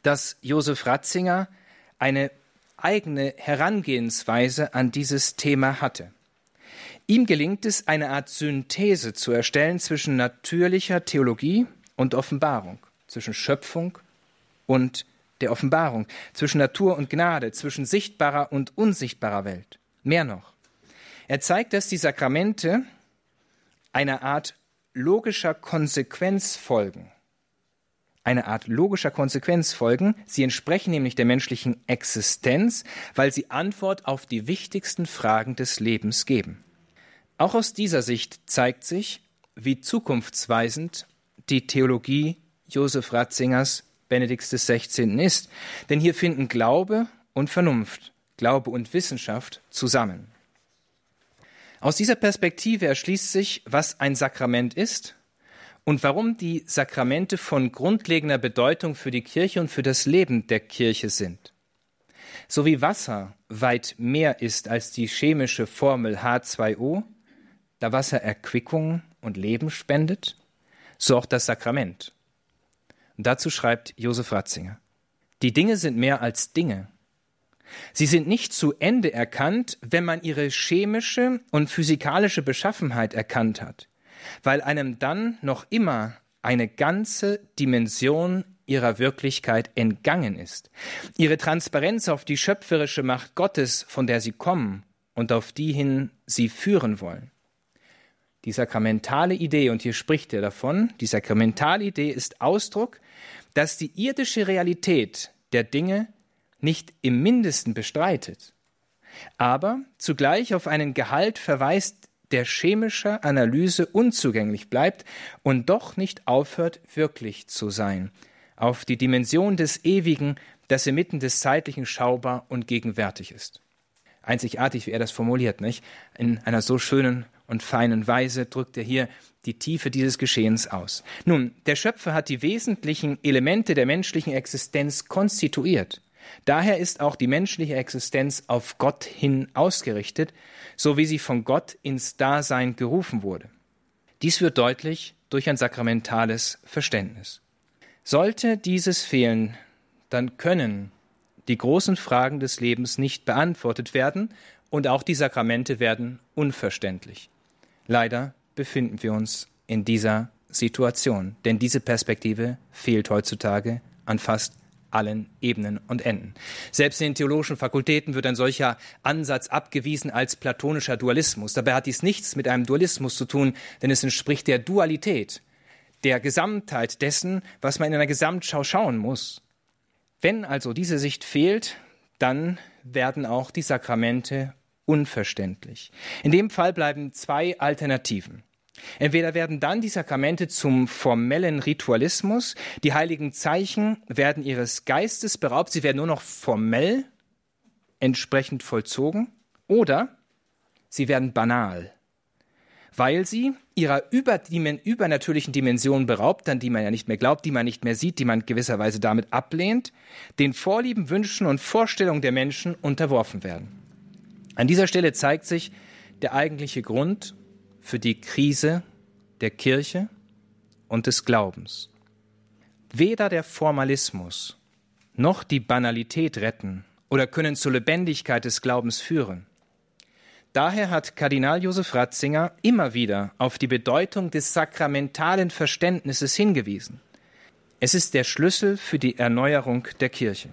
dass Josef Ratzinger eine eigene Herangehensweise an dieses Thema hatte. Ihm gelingt es, eine Art Synthese zu erstellen zwischen natürlicher Theologie und Offenbarung, zwischen Schöpfung und der Offenbarung, zwischen Natur und Gnade, zwischen sichtbarer und unsichtbarer Welt. Mehr noch. Er zeigt, dass die Sakramente einer Art logischer Konsequenz folgen. Eine Art logischer Konsequenz folgen. Sie entsprechen nämlich der menschlichen Existenz, weil sie Antwort auf die wichtigsten Fragen des Lebens geben. Auch aus dieser Sicht zeigt sich, wie zukunftsweisend die Theologie Josef Ratzingers Benedikts XVI. ist, denn hier finden Glaube und Vernunft, Glaube und Wissenschaft zusammen. Aus dieser Perspektive erschließt sich, was ein Sakrament ist und warum die Sakramente von grundlegender Bedeutung für die Kirche und für das Leben der Kirche sind. So wie Wasser weit mehr ist als die chemische Formel H2O, da Wasser Erquickung und Leben spendet, so auch das Sakrament. Und dazu schreibt Josef Ratzinger, die Dinge sind mehr als Dinge. Sie sind nicht zu Ende erkannt, wenn man ihre chemische und physikalische Beschaffenheit erkannt hat, weil einem dann noch immer eine ganze Dimension ihrer Wirklichkeit entgangen ist. Ihre Transparenz auf die schöpferische Macht Gottes, von der sie kommen und auf die hin sie führen wollen. Die sakramentale Idee, und hier spricht er davon, die sakramentale Idee ist Ausdruck, dass die irdische Realität der Dinge nicht im mindesten bestreitet, aber zugleich auf einen Gehalt verweist, der chemischer Analyse unzugänglich bleibt und doch nicht aufhört, wirklich zu sein, auf die Dimension des Ewigen, das inmitten des Zeitlichen schaubar und gegenwärtig ist. Einzigartig, wie er das formuliert, nicht? In einer so schönen und feinen Weise drückt er hier die Tiefe dieses Geschehens aus. Nun, der Schöpfer hat die wesentlichen Elemente der menschlichen Existenz konstituiert. Daher ist auch die menschliche Existenz auf Gott hin ausgerichtet, so wie sie von Gott ins Dasein gerufen wurde. Dies wird deutlich durch ein sakramentales Verständnis. Sollte dieses fehlen, dann können die großen Fragen des Lebens nicht beantwortet werden und auch die Sakramente werden unverständlich. Leider befinden wir uns in dieser Situation, denn diese Perspektive fehlt heutzutage an fast allen Ebenen und Enden. Selbst in den theologischen Fakultäten wird ein solcher Ansatz abgewiesen als platonischer Dualismus. Dabei hat dies nichts mit einem Dualismus zu tun, denn es entspricht der Dualität, der Gesamtheit dessen, was man in einer Gesamtschau schauen muss. Wenn also diese Sicht fehlt, dann werden auch die Sakramente unverständlich. In dem Fall bleiben zwei Alternativen. Entweder werden dann die Sakramente zum formellen Ritualismus, die heiligen Zeichen werden ihres Geistes beraubt, sie werden nur noch formell entsprechend vollzogen, oder sie werden banal. weil sie ihrer übernatürlichen Dimension beraubt, an die man ja nicht mehr glaubt, die man nicht mehr sieht, die man gewisserweise damit ablehnt, den Vorlieben, Wünschen und Vorstellungen der Menschen unterworfen werden. An dieser Stelle zeigt sich der eigentliche Grund für die Krise der Kirche und des Glaubens. Weder der Formalismus noch die Banalität retten oder können zur Lebendigkeit des Glaubens führen. Daher hat Kardinal Josef Ratzinger immer wieder auf die Bedeutung des sakramentalen Verständnisses hingewiesen. Es ist der Schlüssel für die Erneuerung der Kirche.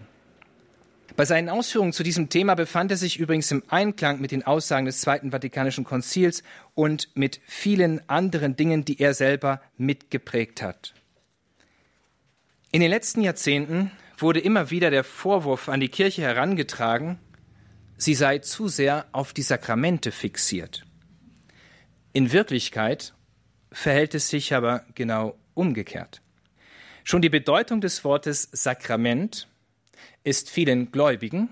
Bei seinen Ausführungen zu diesem Thema befand er sich übrigens im Einklang mit den Aussagen des Zweiten Vatikanischen Konzils und mit vielen anderen Dingen, die er selber mitgeprägt hat. In den letzten Jahrzehnten wurde immer wieder der Vorwurf an die Kirche herangetragen, sie sei zu sehr auf die Sakramente fixiert. In Wirklichkeit verhält es sich aber genau umgekehrt. Schon die Bedeutung des Wortes Sakrament ist vielen Gläubigen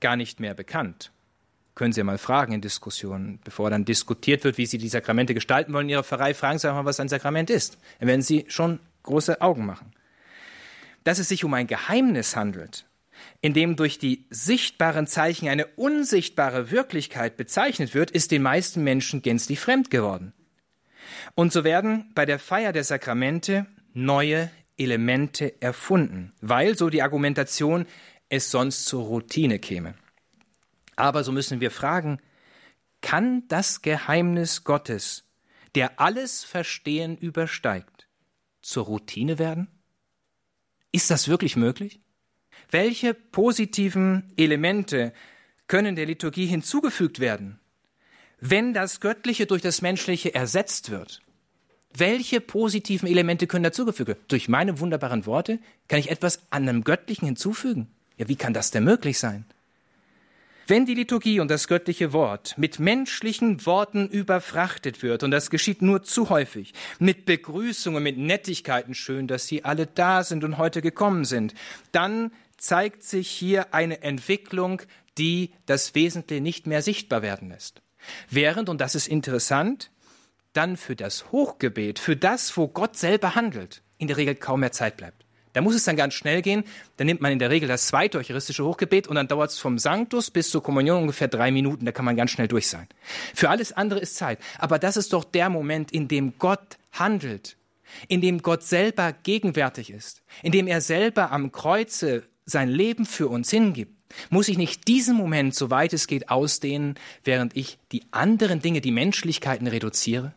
gar nicht mehr bekannt. Können Sie mal fragen in Diskussionen, bevor dann diskutiert wird, wie Sie die Sakramente gestalten wollen in Ihrer Pfarrei, fragen Sie mal, was ein Sakrament ist. Dann werden Sie schon große Augen machen. Dass es sich um ein Geheimnis handelt, in dem durch die sichtbaren Zeichen eine unsichtbare Wirklichkeit bezeichnet wird, ist den meisten Menschen gänzlich fremd geworden. Und so werden bei der Feier der Sakramente neue Elemente erfunden, weil, so die Argumentation, es sonst zur Routine käme. Aber so müssen wir fragen, kann das Geheimnis Gottes, der alles Verstehen übersteigt, zur Routine werden? Ist das wirklich möglich? Welche positiven Elemente können der Liturgie hinzugefügt werden, wenn das Göttliche durch das Menschliche ersetzt wird? Welche positiven Elemente können dazugefügt werden? Durch meine wunderbaren Worte kann ich etwas an einem Göttlichen hinzufügen? Ja, wie kann das denn möglich sein? Wenn die Liturgie und das göttliche Wort mit menschlichen Worten überfrachtet wird, und das geschieht nur zu häufig, mit Begrüßungen, mit Nettigkeiten, schön, dass Sie alle da sind und heute gekommen sind, dann zeigt sich hier eine Entwicklung, die das Wesentliche nicht mehr sichtbar werden lässt. Während, und das ist interessant, dann für das Hochgebet, für das, wo Gott selber handelt, in der Regel kaum mehr Zeit bleibt. Da muss es dann ganz schnell gehen. Dann nimmt man in der Regel das zweite eucharistische Hochgebet und dann dauert es vom Sanctus bis zur Kommunion ungefähr drei Minuten. Da kann man ganz schnell durch sein. Für alles andere ist Zeit. Aber das ist doch der Moment, in dem Gott handelt, in dem Gott selber gegenwärtig ist, in dem er selber am Kreuze sein Leben für uns hingibt, muss ich nicht diesen Moment, soweit es geht, ausdehnen, während ich die anderen Dinge, die Menschlichkeiten reduziere?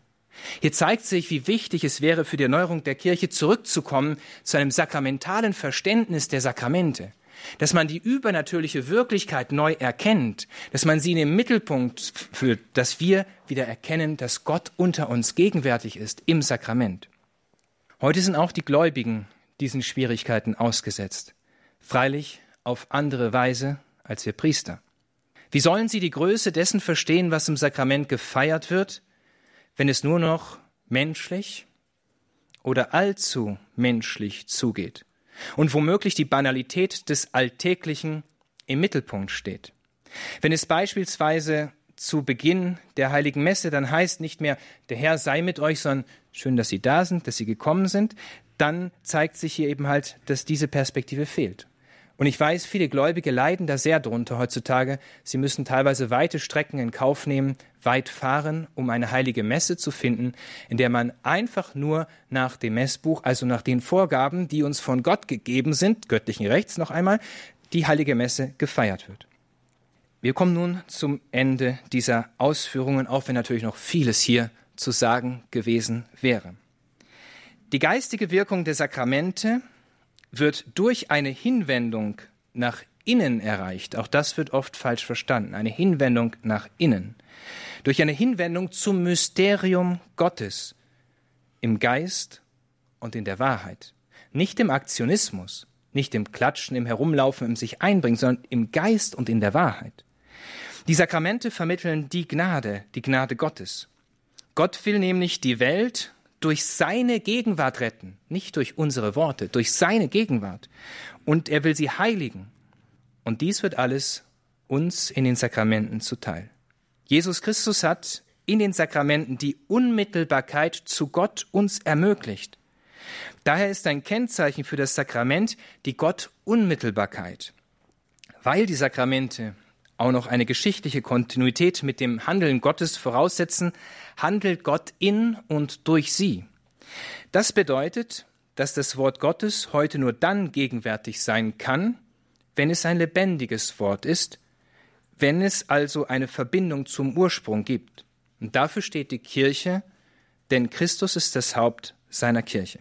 Hier zeigt sich, wie wichtig es wäre, für die Erneuerung der Kirche zurückzukommen zu einem sakramentalen Verständnis der Sakramente. Dass man die übernatürliche Wirklichkeit neu erkennt, dass man sie in den Mittelpunkt führt, dass wir wieder erkennen, dass Gott unter uns gegenwärtig ist im Sakrament. Heute sind auch die Gläubigen diesen Schwierigkeiten ausgesetzt freilich auf andere Weise als wir Priester. Wie sollen sie die Größe dessen verstehen, was im Sakrament gefeiert wird, wenn es nur noch menschlich oder allzu menschlich zugeht und womöglich die Banalität des Alltäglichen im Mittelpunkt steht? Wenn es beispielsweise zu Beginn der heiligen Messe dann heißt nicht mehr, der Herr sei mit euch, sondern schön, dass Sie da sind, dass Sie gekommen sind, dann zeigt sich hier eben halt, dass diese Perspektive fehlt. Und ich weiß, viele Gläubige leiden da sehr drunter heutzutage. Sie müssen teilweise weite Strecken in Kauf nehmen, weit fahren, um eine heilige Messe zu finden, in der man einfach nur nach dem Messbuch, also nach den Vorgaben, die uns von Gott gegeben sind, göttlichen Rechts noch einmal, die heilige Messe gefeiert wird. Wir kommen nun zum Ende dieser Ausführungen, auch wenn natürlich noch vieles hier zu sagen gewesen wäre. Die geistige Wirkung der Sakramente wird durch eine Hinwendung nach innen erreicht. Auch das wird oft falsch verstanden. Eine Hinwendung nach innen. Durch eine Hinwendung zum Mysterium Gottes im Geist und in der Wahrheit. Nicht im Aktionismus, nicht im Klatschen, im Herumlaufen, im sich einbringen, sondern im Geist und in der Wahrheit. Die Sakramente vermitteln die Gnade, die Gnade Gottes. Gott will nämlich die Welt durch seine Gegenwart retten, nicht durch unsere Worte, durch seine Gegenwart. Und er will sie heiligen. Und dies wird alles uns in den Sakramenten zuteil. Jesus Christus hat in den Sakramenten die Unmittelbarkeit zu Gott uns ermöglicht. Daher ist ein Kennzeichen für das Sakrament die Gott-Unmittelbarkeit. Weil die Sakramente auch noch eine geschichtliche Kontinuität mit dem Handeln Gottes voraussetzen, handelt Gott in und durch sie. Das bedeutet, dass das Wort Gottes heute nur dann gegenwärtig sein kann, wenn es ein lebendiges Wort ist, wenn es also eine Verbindung zum Ursprung gibt. Und dafür steht die Kirche, denn Christus ist das Haupt seiner Kirche.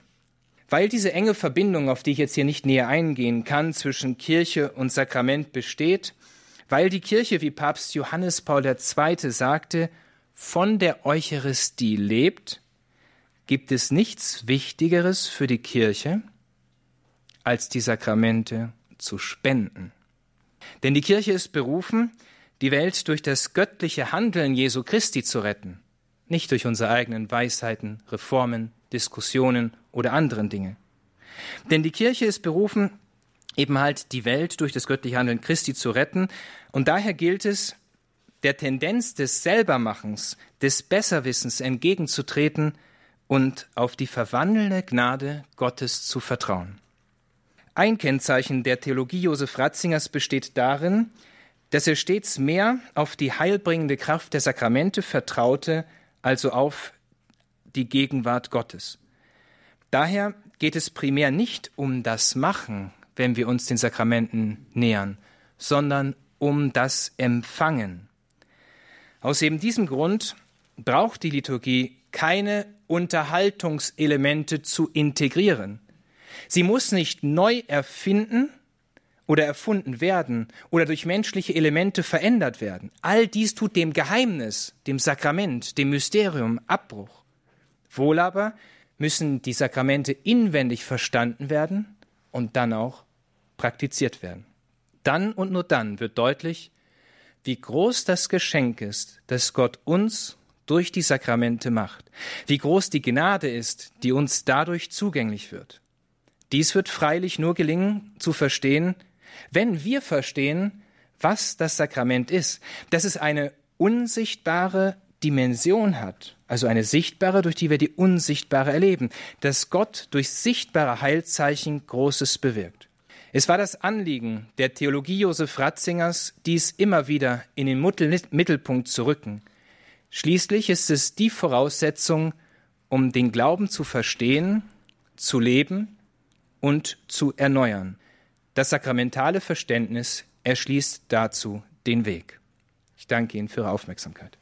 Weil diese enge Verbindung, auf die ich jetzt hier nicht näher eingehen kann, zwischen Kirche und Sakrament besteht, weil die Kirche, wie Papst Johannes Paul II. sagte, von der Eucharistie lebt, gibt es nichts Wichtigeres für die Kirche, als die Sakramente zu spenden. Denn die Kirche ist berufen, die Welt durch das göttliche Handeln Jesu Christi zu retten, nicht durch unsere eigenen Weisheiten, Reformen, Diskussionen oder anderen Dinge. Denn die Kirche ist berufen, eben halt die Welt durch das göttliche Handeln Christi zu retten, und daher gilt es, der Tendenz des Selbermachens, des Besserwissens entgegenzutreten und auf die verwandelnde Gnade Gottes zu vertrauen. Ein Kennzeichen der Theologie Josef Ratzingers besteht darin, dass er stets mehr auf die heilbringende Kraft der Sakramente vertraute, also auf die Gegenwart Gottes. Daher geht es primär nicht um das Machen, wenn wir uns den Sakramenten nähern, sondern um das Empfangen. Aus eben diesem Grund braucht die Liturgie keine Unterhaltungselemente zu integrieren. Sie muss nicht neu erfinden, oder erfunden werden oder durch menschliche Elemente verändert werden. All dies tut dem Geheimnis, dem Sakrament, dem Mysterium Abbruch. Wohl aber müssen die Sakramente inwendig verstanden werden und dann auch praktiziert werden. Dann und nur dann wird deutlich, wie groß das Geschenk ist, das Gott uns durch die Sakramente macht, wie groß die Gnade ist, die uns dadurch zugänglich wird. Dies wird freilich nur gelingen zu verstehen, wenn wir verstehen, was das Sakrament ist, dass es eine unsichtbare Dimension hat, also eine sichtbare, durch die wir die unsichtbare erleben, dass Gott durch sichtbare Heilzeichen Großes bewirkt. Es war das Anliegen der Theologie Josef Ratzingers, dies immer wieder in den Mittelpunkt zu rücken. Schließlich ist es die Voraussetzung, um den Glauben zu verstehen, zu leben und zu erneuern. Das sakramentale Verständnis erschließt dazu den Weg. Ich danke Ihnen für Ihre Aufmerksamkeit.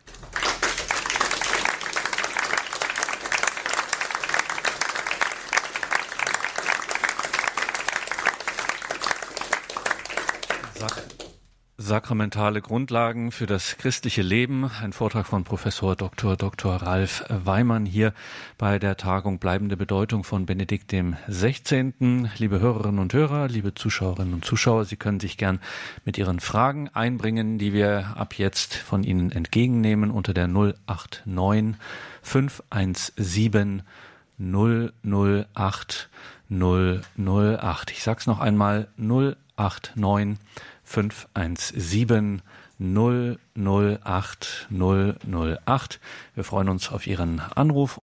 Sakramentale Grundlagen für das christliche Leben. Ein Vortrag von Professor Dr. Dr. Ralf Weimann hier bei der Tagung Bleibende Bedeutung von Benedikt dem 16. Liebe Hörerinnen und Hörer, liebe Zuschauerinnen und Zuschauer, Sie können sich gern mit Ihren Fragen einbringen, die wir ab jetzt von Ihnen entgegennehmen unter der 089 517 008 008. Ich sag's noch einmal 089 517 008 008. Wir freuen uns auf Ihren Anruf.